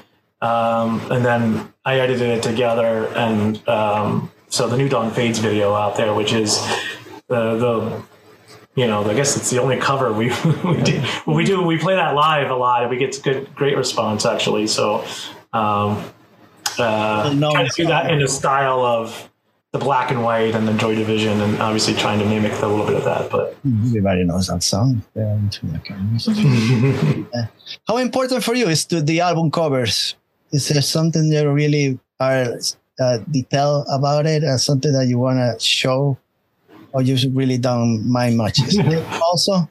um, and then I edited it together and um, so the New Dawn Fades video out there, which is the the you know I guess it's the only cover we we do we do we play that live a lot and we get good great response actually. So um, uh, No, trying to do that in a style of the black and white and the Joy Division and obviously trying to mimic a little bit of that, but. everybody knows that song. Yeah, into the cameras. How important for you is to the album covers? Is there something that really are uh, detail about it, or something that you want to show, or you really don't mind much? Also,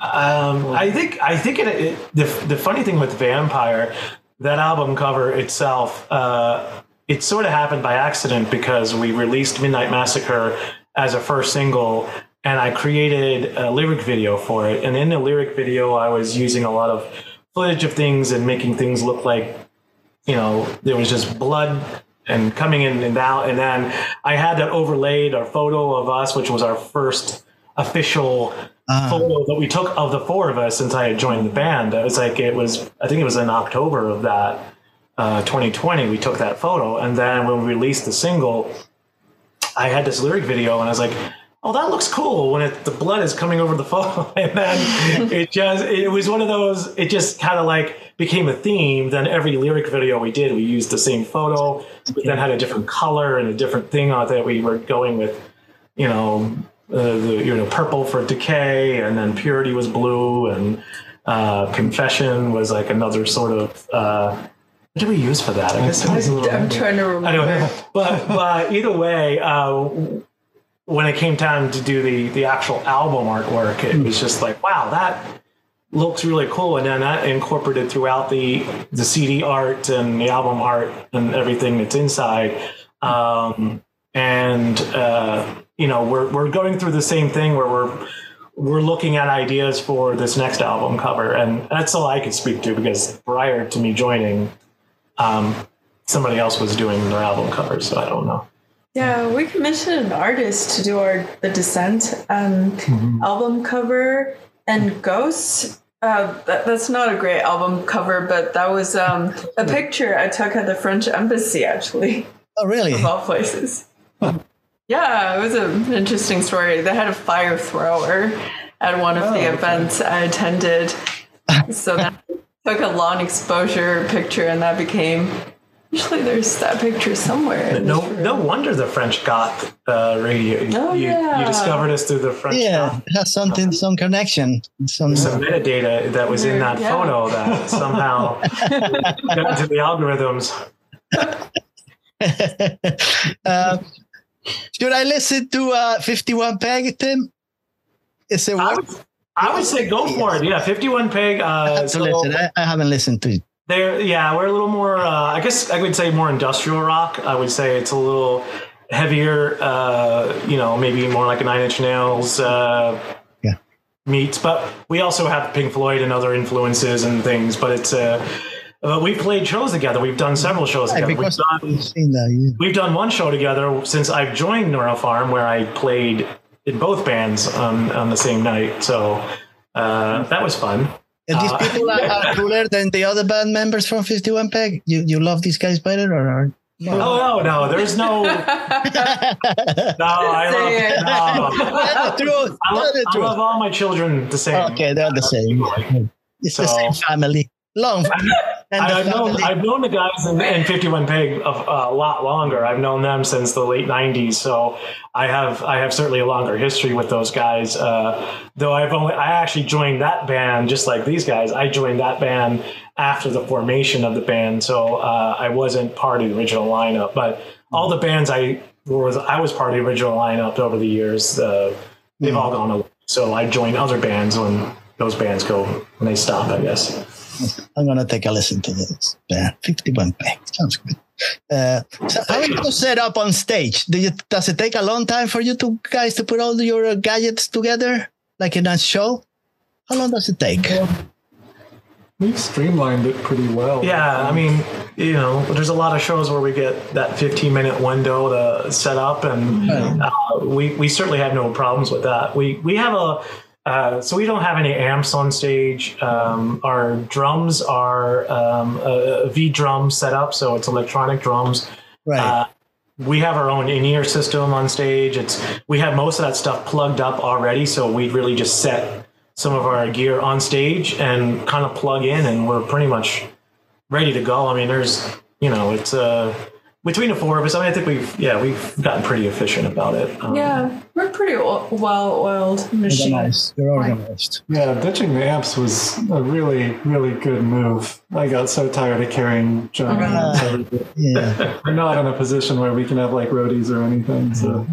Um, I think I think it, it the the funny thing with Vampyre, that album cover itself, uh, it sort of happened by accident because we released Midnight Massacre as a first single, and I created a lyric video for it. And in the lyric video, I was using a lot of footage of things and making things look like, you know, there was just blood and coming in and out. And then I had that overlaid a photo of us, which was our first official Ah. photo that we took of the four of us since I had joined the band. It was like it was I think it was in October of that uh, 2020 we took that photo and then when we released the single I had this lyric video and I was like oh that looks cool when it, the blood is coming over the photo and then it just it was one of those it just kind of like became a theme. Then every lyric video we did we used the same photo but then had a different color and a different thing on that we were going with you know uh, the you know purple for decay and then purity was blue and uh, confession was like another sort of uh, what did we use for that? I guess it was a little I'm trying to remember. anyway, but but either way, uh, when it came time to do the the actual album artwork, it was just like, wow, that looks really cool, and then that incorporated throughout the the CD art and the album art and everything that's inside. Um, and uh, you know, we're we're going through the same thing where we're we're looking at ideas for this next album cover, and that's all I could speak to because prior to me joining, um, somebody else was doing their album covers, so I don't know. Yeah, we commissioned an artist to do our the Descent um, album cover and Ghosts. Uh, that, that's not a great album cover, but that was um, a picture I took at the French embassy, actually, oh really? of all places. yeah, it was an interesting story. They had a fire thrower at one of Oh, the okay. events I attended, so that took a long exposure picture, and that became Usually there's that picture somewhere. No, room. no wonder the French got uh, radio. Oh, you, yeah. you discovered us through the French. Yeah, got it has something, some connection. Some, Some metadata that was in that Yeah. photo that somehow got into the algorithms. uh, should I listen to uh, 51 Peg, Tim? Is it I would, I would say go for it. Yeah, 51 peg. I Uh, have to so listen? I, I haven't listened to it. They're, yeah, we're a little more, uh, I guess I would say more industrial rock. I would say it's a little heavier, uh, you know, maybe more like a Nine Inch Nails uh, Yeah. meets. But we also have Pink Floyd and other influences and things. But it's, uh, uh, we played shows together. We've done several shows Yeah, together. We've done, that. Yeah. We've done one show together since I've joined Neuro Farm, where I played in both bands on, on the same night. So uh, that was fun. And these Uh, people are, are cooler than the other band members from 51 Peg? You you love these guys better or? or Oh no, no, there's no, no. I Say it. love, no. Tell truth. I, love, Tell the I love all my children the same. Okay, they're the same. It's the same family. Long. And I've known. I've known the guys in, in 51 Peg of, uh, a lot longer. I've known them since the late 90s, so I have I have certainly a longer history with those guys. Uh, though I've only I actually joined that band just like these guys. I joined that band after the formation of the band, so uh, I wasn't part of the original lineup. But all the bands I was I was part of the original lineup over the years. Uh, they've all gone away, so I joined other bands when those bands go when they stop. I guess. I'm gonna take a listen to this. Yeah, 51 Peg. Sounds good. Uh, so how is you set up on stage? Do you, does it take a long time for you two guys to put all your gadgets together, like in a show? How long does it take? We've streamlined it pretty well. Yeah, I mean, you know, there's a lot of shows where we get that 15 minute window to set up, and uh, we we certainly have no problems with that. We we have a uh, so we don't have any amps on stage. Um, our drums are um, a, a V drum setup, so it's electronic drums. Right. Uh, we have our own in-ear system on stage. It's we have most of that stuff plugged up already, so we really just set some of our gear on stage and kind of plug in, and we're pretty much ready to go. I mean, there's you know, it's uh between the four of us. I mean, I think we've yeah we've gotten pretty efficient about it. Um, Yeah, we're pretty o- well-oiled machine. organized. You're organized. Yeah, ditching the amps was a really, really good move. I got so tired of carrying giant amps everywhere. Yeah. We're not in a position where we can have like roadies or anything. So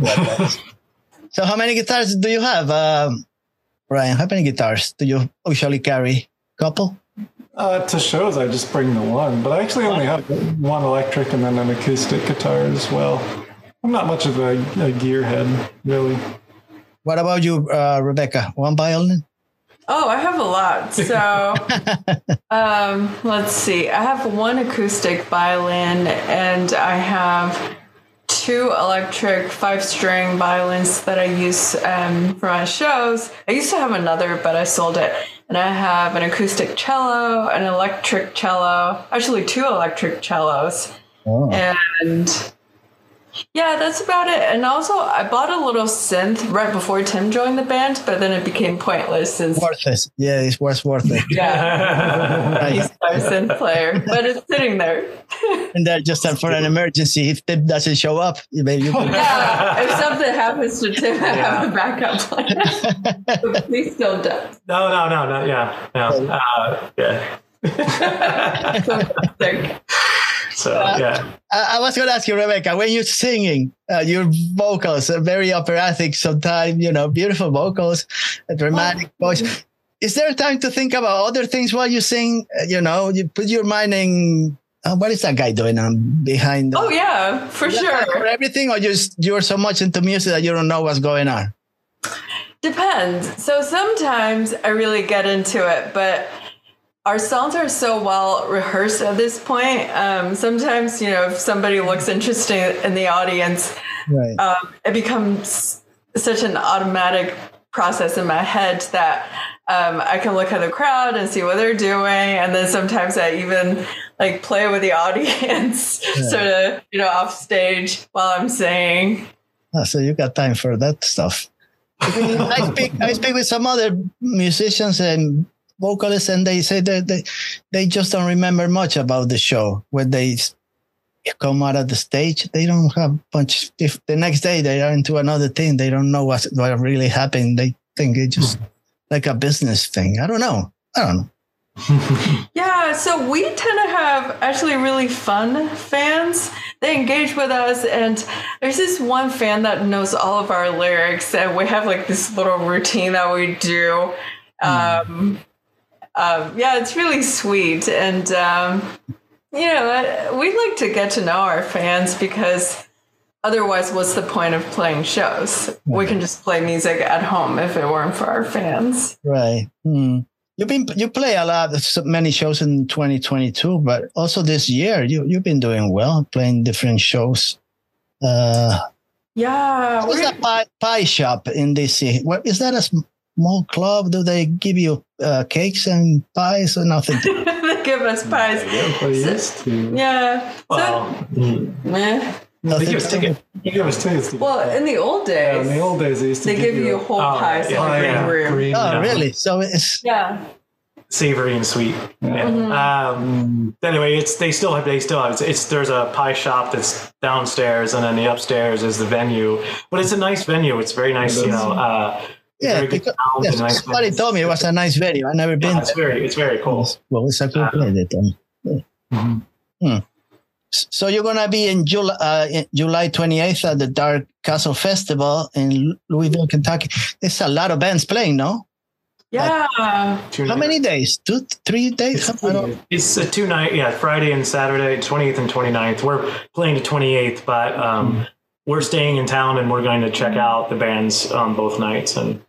so how many guitars do you have, um, Ryan? How many guitars do you usually carry? Couple. Uh, to shows, I just bring the one, but I actually only have one electric and then an acoustic guitar as well. I'm not much of a, a gearhead, really. What about you, uh, Rebecca? One violin? Oh, I have a lot. So, um, let's see. I have one acoustic violin, and I have two electric five-string violins that I use um, for my shows. I used to have another, but I sold it. And I have an acoustic cello, an electric cello, actually two electric cellos, Oh. and yeah, that's about it. And also, I bought a little synth right before Tim joined the band, but then it became pointless since Worth it. Yeah, it was worth it. yeah, he's our synth player, but it's sitting there. and then just for an emergency, if Tim doesn't show up, maybe you can. Yeah, if something happens to Tim, I have a backup plan. but please don't die. No, no, no, no. Yeah, no. Uh, yeah. There. So yeah. I, I was going to ask you, Rebecca, when you're singing, uh, your vocals are very operatic, sometimes, you know, beautiful vocals, a dramatic voice. Is there time to think about other things while you sing? Uh, you know, you put your mind in, uh, what is that guy doing um, behind? The, Oh yeah, for sure. for sure. everything, or just you're so much into music that you don't know what's going on? Depends. So sometimes I really get into it, but our songs are so well rehearsed at this point. Um, sometimes, you know, if somebody looks interesting in the audience, Right. um, it becomes such an automatic process in my head that um, I can look at the crowd and see what they're doing, and then sometimes I even like play with the audience, sort of you know off stage while I'm singing. Ah, so you got time for that stuff. I speak I speak with some other musicians and vocalists, and they say that they they just don't remember much about the show when they come out of the stage, they don't have much. If the next day they are into another thing, they don't know what's what really happened. They think it's just like a business thing. I don't know. I don't know. Yeah, so we tend to have actually really fun fans. They engage with us, and there's this one fan that knows all of our lyrics, and we have like this little routine that we do. Um, um, yeah, it's really sweet, and um, you know, uh, we like to get to know our fans because otherwise, what's the point of playing shows? We can just play music at home if it weren't for our fans. Right. Hmm. You've been you play a lot, so many shows in 2022, but also this year you you've been doing well, playing different shows. Uh, Yeah, what's we're- that pie, pie shop in DC? What is that a small club? Do they give you uh, cakes and pies or nothing? they give us pies. They used to. Yeah. Well, So, eh. they nothing give us ticket. They give us tickets to Well, in the old yeah, days, in the old days, they used to they give you whole Oh, pies yeah, in the yeah. green room. Oh, Yeah. really? So it's Yeah. savory and sweet. Yeah. Um, anyway, it's they still have they still have it's, it's there's a pie shop that's downstairs and then the upstairs is the venue. But it's a nice venue. It's very nice, you know. Uh, yeah. Because, sound yes, and nice somebody venue. told me it was a nice venue. I've never been. Yeah, it's very it's very cool. Well, it's a good Uh, place. They told me. Mhm. Hmm. So you're gonna be in July, uh, in July 28th at the Dark Castle Festival in Louisville, Kentucky. There's a lot of bands playing, no? Yeah. Two How nights. many days? Two, three days? I don't- It's a two night, yeah, Friday and Saturday, 28th and 29th. We're playing the 28th, but um, we're staying in town and we're going to check out the bands on both nights and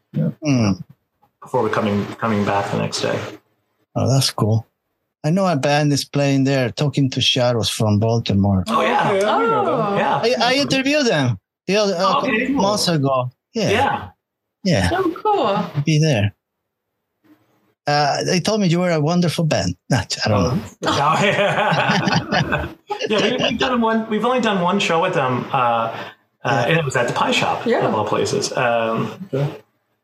Hmm. before we're coming coming back the next day. Oh, that's cool. I know a band is playing there, Talking to Shadows from Baltimore. Oh yeah, Yeah, we know them. Oh. yeah, I, I interviewed them the other, Oh, okay, cool. months ago. Yeah, yeah, yeah. Oh, cool. be there. Uh, they told me you were a wonderful band. Not, I don't know. Oh, yeah, yeah we, we've done one. We've only done one show with them, uh, uh, and it was at the Pie Shop Yeah. of all places. Um,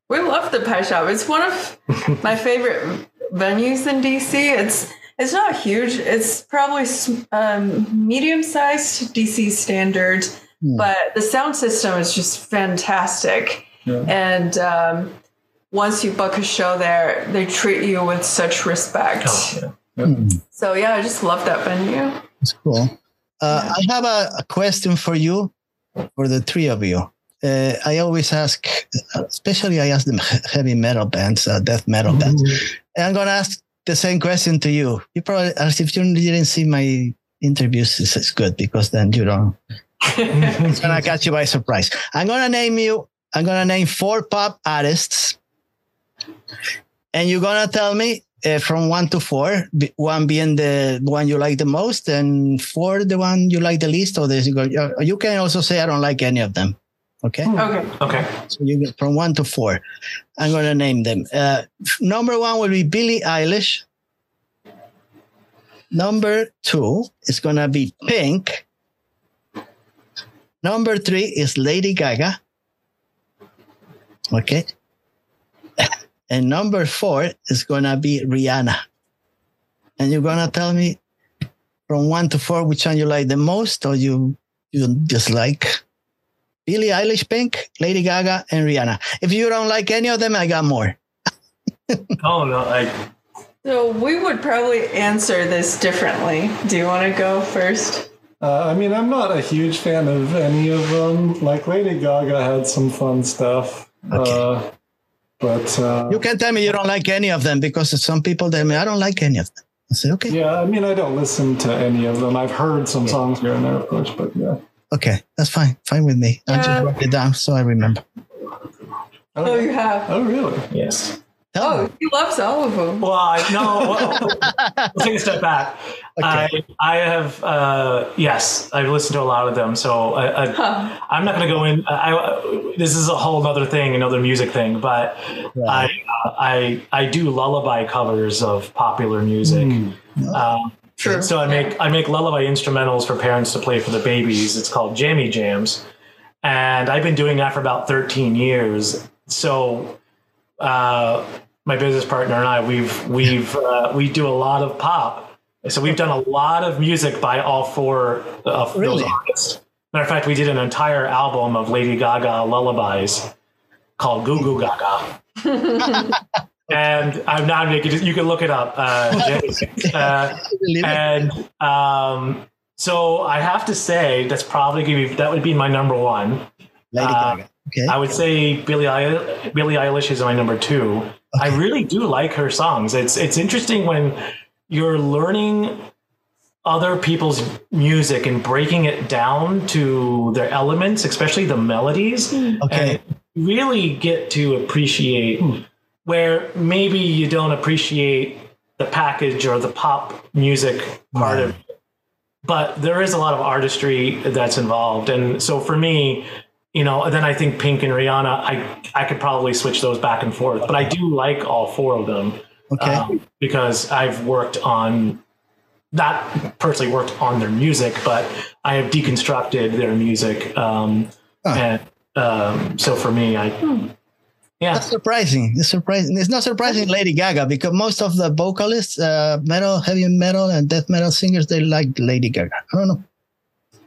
We love the pie shop. It's one of my favorite venues in DC. It's it's not huge. It's probably um, medium sized DC standard, Hmm. but the sound system is just fantastic. Yeah. And um, once you book a show there, they treat you with such respect. oh, yeah. Hmm. So yeah, I just love that venue. That's cool. Uh, I have a, a question for you, for the three of you. Uh, I always ask, especially I ask them heavy metal bands, uh, death metal bands. And I'm going to ask the same question to you. You probably, as if you didn't see my interviews, it's, it's good because then you don't, it's going to catch you by surprise. I'm going to name you, I'm going to name four pop artists. And you're going to tell me uh, from one to four, one being the one you like the most, and four the one you like the least. Or this, you, uh, you can also say I don't like any of them. Okay, okay. Okay. so you get from one to four. I'm going to name them. Uh, number one will be Billie Eilish. Number two is going to be Pink. Number three is Lady Gaga. Okay. And number four is going to be Rihanna. And you're going to tell me from one to four which one you like the most or you, you dislike. Billie Eilish, Pink, Lady Gaga, and Rihanna. If you don't like any of them, I got more. Oh no, I So we would probably answer this differently. Do you want to go first? Uh, I mean, I'm not a huge fan of any of them. Like Lady Gaga had some fun stuff. Okay. Uh, but uh, You can tell me you don't like any of them because some people tell me I don't like any of them. I say, okay, yeah, I mean, I don't listen to any of them. I've heard some songs here and there, of course, but yeah. okay, that's fine. Fine with me. I'll just write it down so I remember. Oh, you have. Oh, really? yes. Tell Oh, me. he loves all of them. Well, I, no. Well, we'll take a step back. I, I have, uh, yes, I've listened to a lot of them. So I, I, Huh. I'm not going to go in. I, I, this is a whole other thing, another music thing. But Right. I, uh, I, I do lullaby covers of popular music. Hmm. Um, True. so I make I make lullaby instrumentals for parents to play for the babies. It's called Jammy Jams, and I've been doing that for about 13 years. So uh, my business partner and I we've we've uh, we do a lot of pop So we've done a lot of music by all four of Really? those artists. Matter of fact, we did an entire album of Lady Gaga lullabies called Goo Goo Gaga. and I'm not making it. You can look it up. Uh, uh, and um, so I have to say that's probably gonna be that would be my number one. Lady uh, Gaga. Okay. I would say Billie, Billie Eilish is my number two. I really do like her songs. It's it's interesting when you're learning other people's music and breaking it down to their elements, especially the melodies, hmm. okay. and really get to appreciate hmm. where maybe you don't appreciate the package or the pop music part of it. But there is a lot of artistry that's involved. And so for me, you know, then I think Pink and Rihanna, I I could probably switch those back and forth. But I do like all four of them Okay. um, because I've worked on not personally worked on their music, but I have deconstructed their music. Um, Huh. And um, so for me, I yeah, That's surprising. It's surprising. It's not surprising, Lady Gaga, because most of the vocalists, uh, metal, heavy metal, and death metal singers, they like Lady Gaga. I don't know.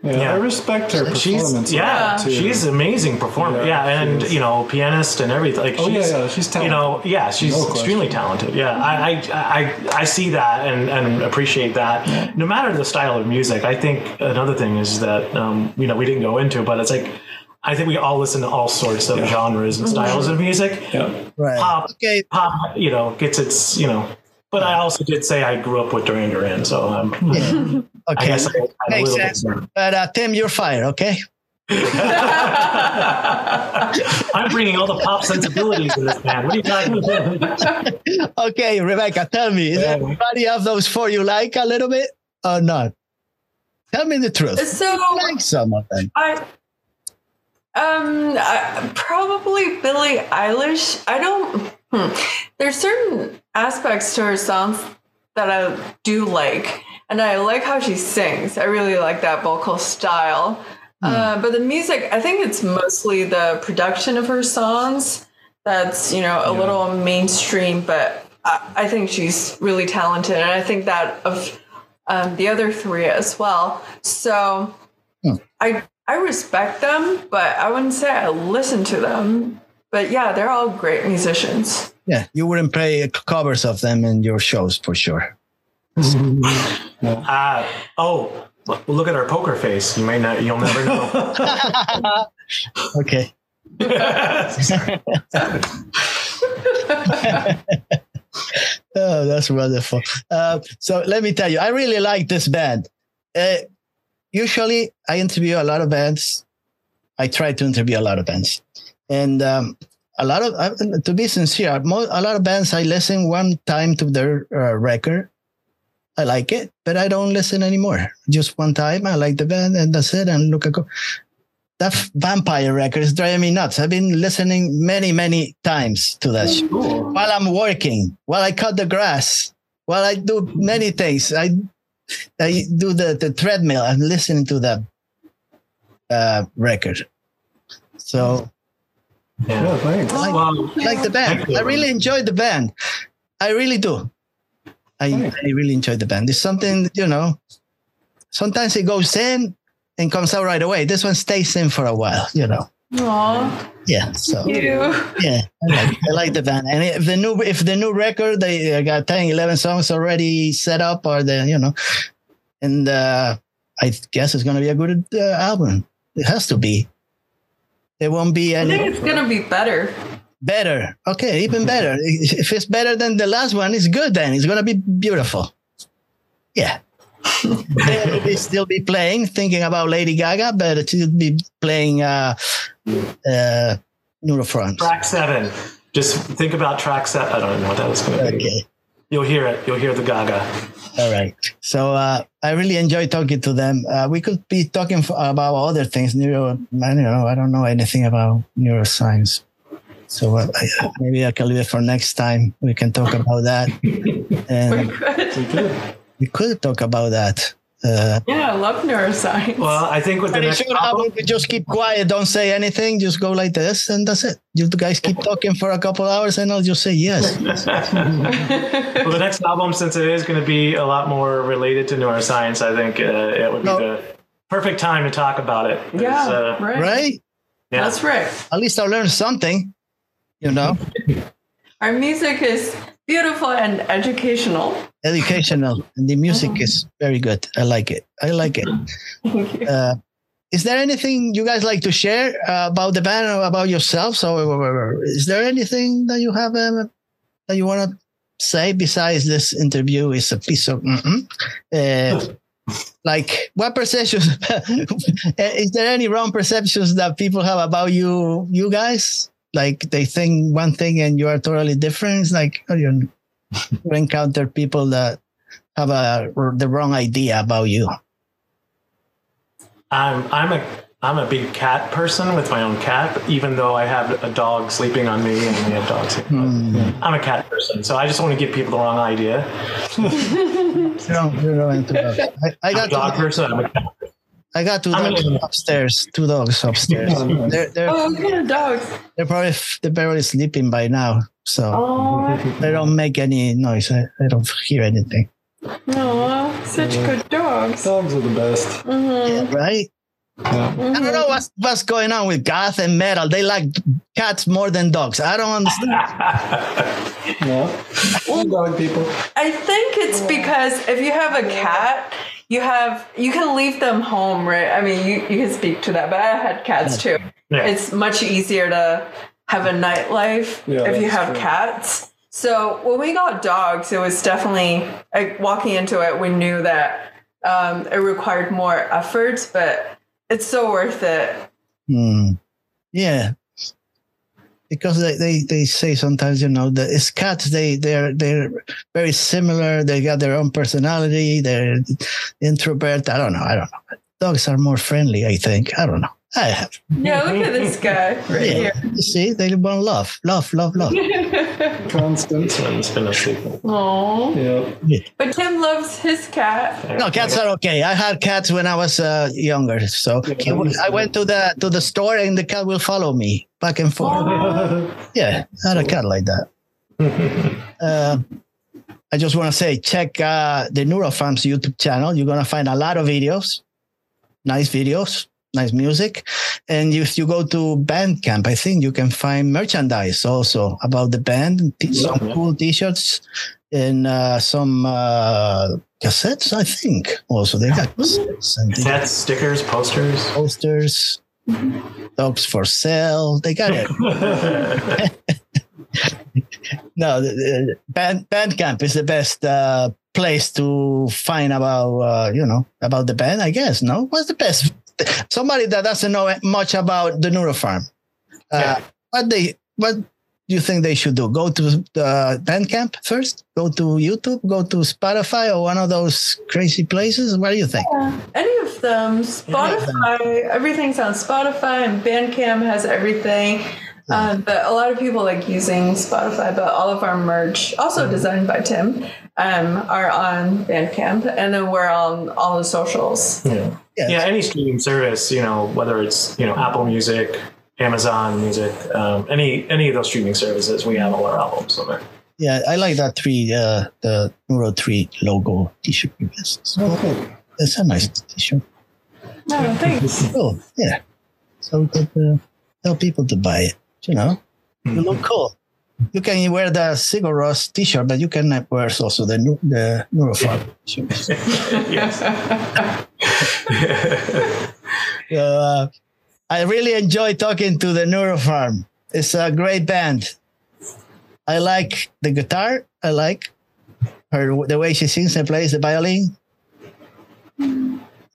Yeah, Yeah. I respect her she's performance. yeah, too. she's amazing performer. Yeah, Yeah, and you know, pianist and everything. Like Oh, yeah, she's, yeah, she's You know, yeah, she's No extremely talented. Yeah, I, I, I, I see that and, and appreciate that. No matter the style of music, I think another thing is that um, you know we didn't go into, but it's like I think we all listen to all sorts of genres and styles of music. Yeah. Right. Pop, Okay. pop, you know, gets its you know. But I also did say I grew up with Duran Duran, so um, Yeah. I Okay. guess I had a Makes little sense. But uh, Tim, you're fired. Okay. I'm bringing all the pop sensibilities in this man. What are you talking about? Okay, Rebecca, tell me, is Yeah. anybody of those four you like a little bit or not? Tell me the truth. So I like some of them. I um I, probably Billie Eilish. I don't. Hmm. There's certain aspects to her songs that I do like, and I like how she sings. I really like that vocal style. Uh, but the music, I think it's mostly the production of her songs that's you know a little mainstream. But I, I think she's really talented, and I think that of um, the other three as well. So. I I respect them, but I wouldn't say I listen to them. But yeah, they're all great musicians. Yeah, you wouldn't play covers of them in your shows for sure. Uh, oh, look- look at our poker face. You may not. You'll never know. Okay. Oh, that's wonderful. Uh, so let me tell you, I really like this band. Uh, usually, I interview a lot of bands. I try to interview a lot of bands, and um, a lot of, uh, to be sincere, a lot of bands I listen one time to their uh, record. I like it, but I don't listen anymore. Just one time, I like the band, and that's it. And look, I go. That Vampyre record is driving me nuts. I've been listening many, many times to that shit while I'm working, while I cut the grass, while I do many things. I I do the, the treadmill. I'm listening to that uh, record. So Yeah, thanks. I like, Well, I like the band. I really enjoy the band. I really do. I, Thanks. I really enjoy the band. It's something, you know, sometimes it goes in and comes out right away. This one stays in for a while, you know. Aw, Yeah. So you. yeah, I like, I like the band. And if the new if the new record they got 10, 11 songs already set up, or the you know, and uh, I guess it's gonna be a good uh, album. It has to be. There won't be I think any it's gonna be better. Better. Okay, even better. If it's better than the last one, it's good. Then it's gonna be beautiful. Yeah. They'll be, still be playing, thinking about Lady Gaga, but it will be playing uh, uh, Neuro Farm. track seven. Just think about track seven. I don't know what that was going to be. Okay. You'll hear it. You'll hear the Gaga. All right. So uh, I really enjoy talking to them. Uh, we could be talking f- about other things. Neuro, I don't know. I don't know anything about neuroscience. So uh, I, maybe I can leave it for next time. We can talk about that. And We could. we could talk about that. Uh, Yeah, I love neuroscience. Well, I think with the next sure album, album, we just keep quiet, don't say anything, just go like this, and that's it. You guys keep talking for a couple hours, and I'll just say yes. well, the next album, since it is going to be a lot more related to neuroscience, I think uh, it would be No. the perfect time to talk about it. yeah, uh, right. right? yeah. That's right. At least I learned something. You know, Our music is beautiful and educational. educational, and the music is very good. I like it. I like it. Thank you. Uh, is there anything you guys like to share uh, about the band or about yourselves? Or is there anything that you have um, that you want to say besides this interview is a piece of mm-mm? Uh, like what perceptions is there any wrong perceptions that people have about you you guys like they think one thing and you are totally different it's like oh, you encounter people that have a the wrong idea about you I'm I'm a I'm a big cat person with my own cat, even though I have a dog sleeping on me and we have dogs. here. I'm a cat person, so I just want to give people the wrong idea. You don't, you don't into. I, I I'm a got dog two, person. I'm a cat. I got two dogs upstairs. Two dogs upstairs. they're they're Oh, what kind of dogs? they're probably they're probably sleeping by now, so Oh, they don't make any noise. I, I don't hear anything. no, such good dogs. Dogs are the best. Mhm. Right? Yeah. I don't know what's what's going on with goth and metal. They like cats more than dogs. I don't understand. Yeah. Dog people. I think it's because if you have a cat, you have you can leave them home, right? I mean, you, you can speak to that, but I had cats too. Yeah. It's much easier to have a nightlife Yeah, if you have true. cats. So when we got dogs, it was definitely like walking into it. We knew that um, it required more effort, but it's so worth it. Hmm. Yeah. Because they, they, they say sometimes, you know, the cats, they, they're, they're very similar. They got their own personality. They're introvert. I don't know. I don't know. Dogs are more friendly, I think. I don't know. I have. Yeah, look at this guy right Yeah. You see, they want love, love, love, love. here. Constant. It's been asleep. Aww. Yeah. But Tim loves his cat. No, cats are okay. I had cats when I was uh, younger, so I went to the to the store and the cat will follow me back and forth. Yeah, I had a cat like that. uh, I just want to say, check uh, the Neuro Farm's YouTube channel. You're gonna find a lot of videos, nice videos, nice music, and if you go to Bandcamp, I think you can find merchandise also about the band, some Yeah. cool T-shirts and uh, some uh, cassettes. I think also they got cassettes got stickers, posters. posters, dogs for sale. They got it. no, band, Bandcamp is the best uh, place to find about uh, you know about the band. I guess no, what's the best? Somebody that doesn't know much about the Neuro Farm. Uh, Yeah. What they what do you think they should do? Go to the Bandcamp first? Go to YouTube? Go to Spotify or one of those crazy places? What do you think? Any of them. Spotify, everything's on Spotify, and Bandcamp has everything. Um, but a lot of people like using Spotify, but all of our merch, also designed by Tim, um, are on Bandcamp. And then we're on all the socials. Yeah. Yes. yeah, any streaming service, you know, whether it's you know Apple Music, Amazon Music, um, any any of those streaming services, we have all our albums on there. Yeah, I like that three, uh, the Neuro Three logo T-shirt. Yes, it's, Okay. it's a nice T-shirt. No, thanks. Cool. Yeah. So we could uh, tell people to buy it. You know, you look cool. You can wear the Sigur Rós T-shirt, but you can wear also the the Neuro Farm T-shirt. yes. uh, I really enjoy talking to the Neuro Farm. It's a great band. I like the guitar. I like her the way she sings and plays the violin.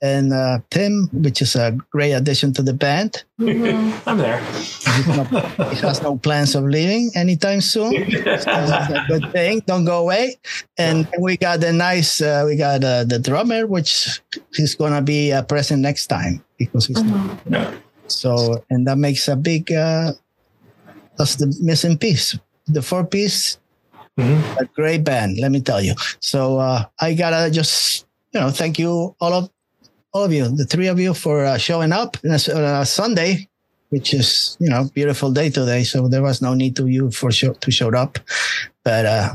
And uh, Tim, which is a great addition to the band. I'm there. He has no plans of leaving anytime soon. So a good thing. Don't go away. And we got the nice, uh, we got uh, the drummer, which he's gonna be uh, present next time because he's Yeah. so, and that makes a big, uh, that's the missing piece. The four piece, Mhm. a great band, let me tell you. So, uh, I gotta just you know, thank you all of all of you, the three of you, for uh, showing up on a, Sunday, which is you know beautiful day today. So there was no need to you for show, to show up, but uh,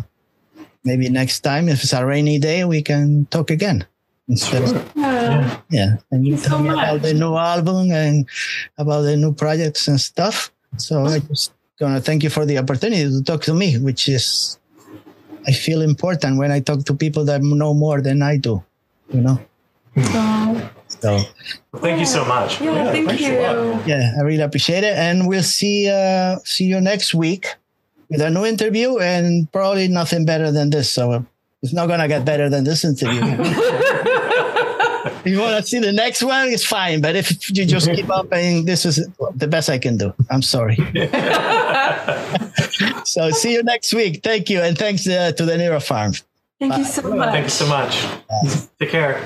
maybe next time if it's a rainy day we can talk again instead of Yeah. yeah. And you tell so me about the new album and about the new projects and stuff. So I just gonna thank you for the opportunity to talk to me, which is I feel important when I talk to people that know more than I do. You know. So Thank you so much. yeah, thank you. yeah, I really appreciate it. And we'll see uh see you next week with a new interview and probably nothing better than this. So it's not gonna get better than this interview. If you want to see the next one, it's fine. But if you just keep up and this is the best I can do. I'm sorry. so see you next week. Thank you. And thanks uh, to the Neuro Farm. Thank you so much. Thank you so much. Take care.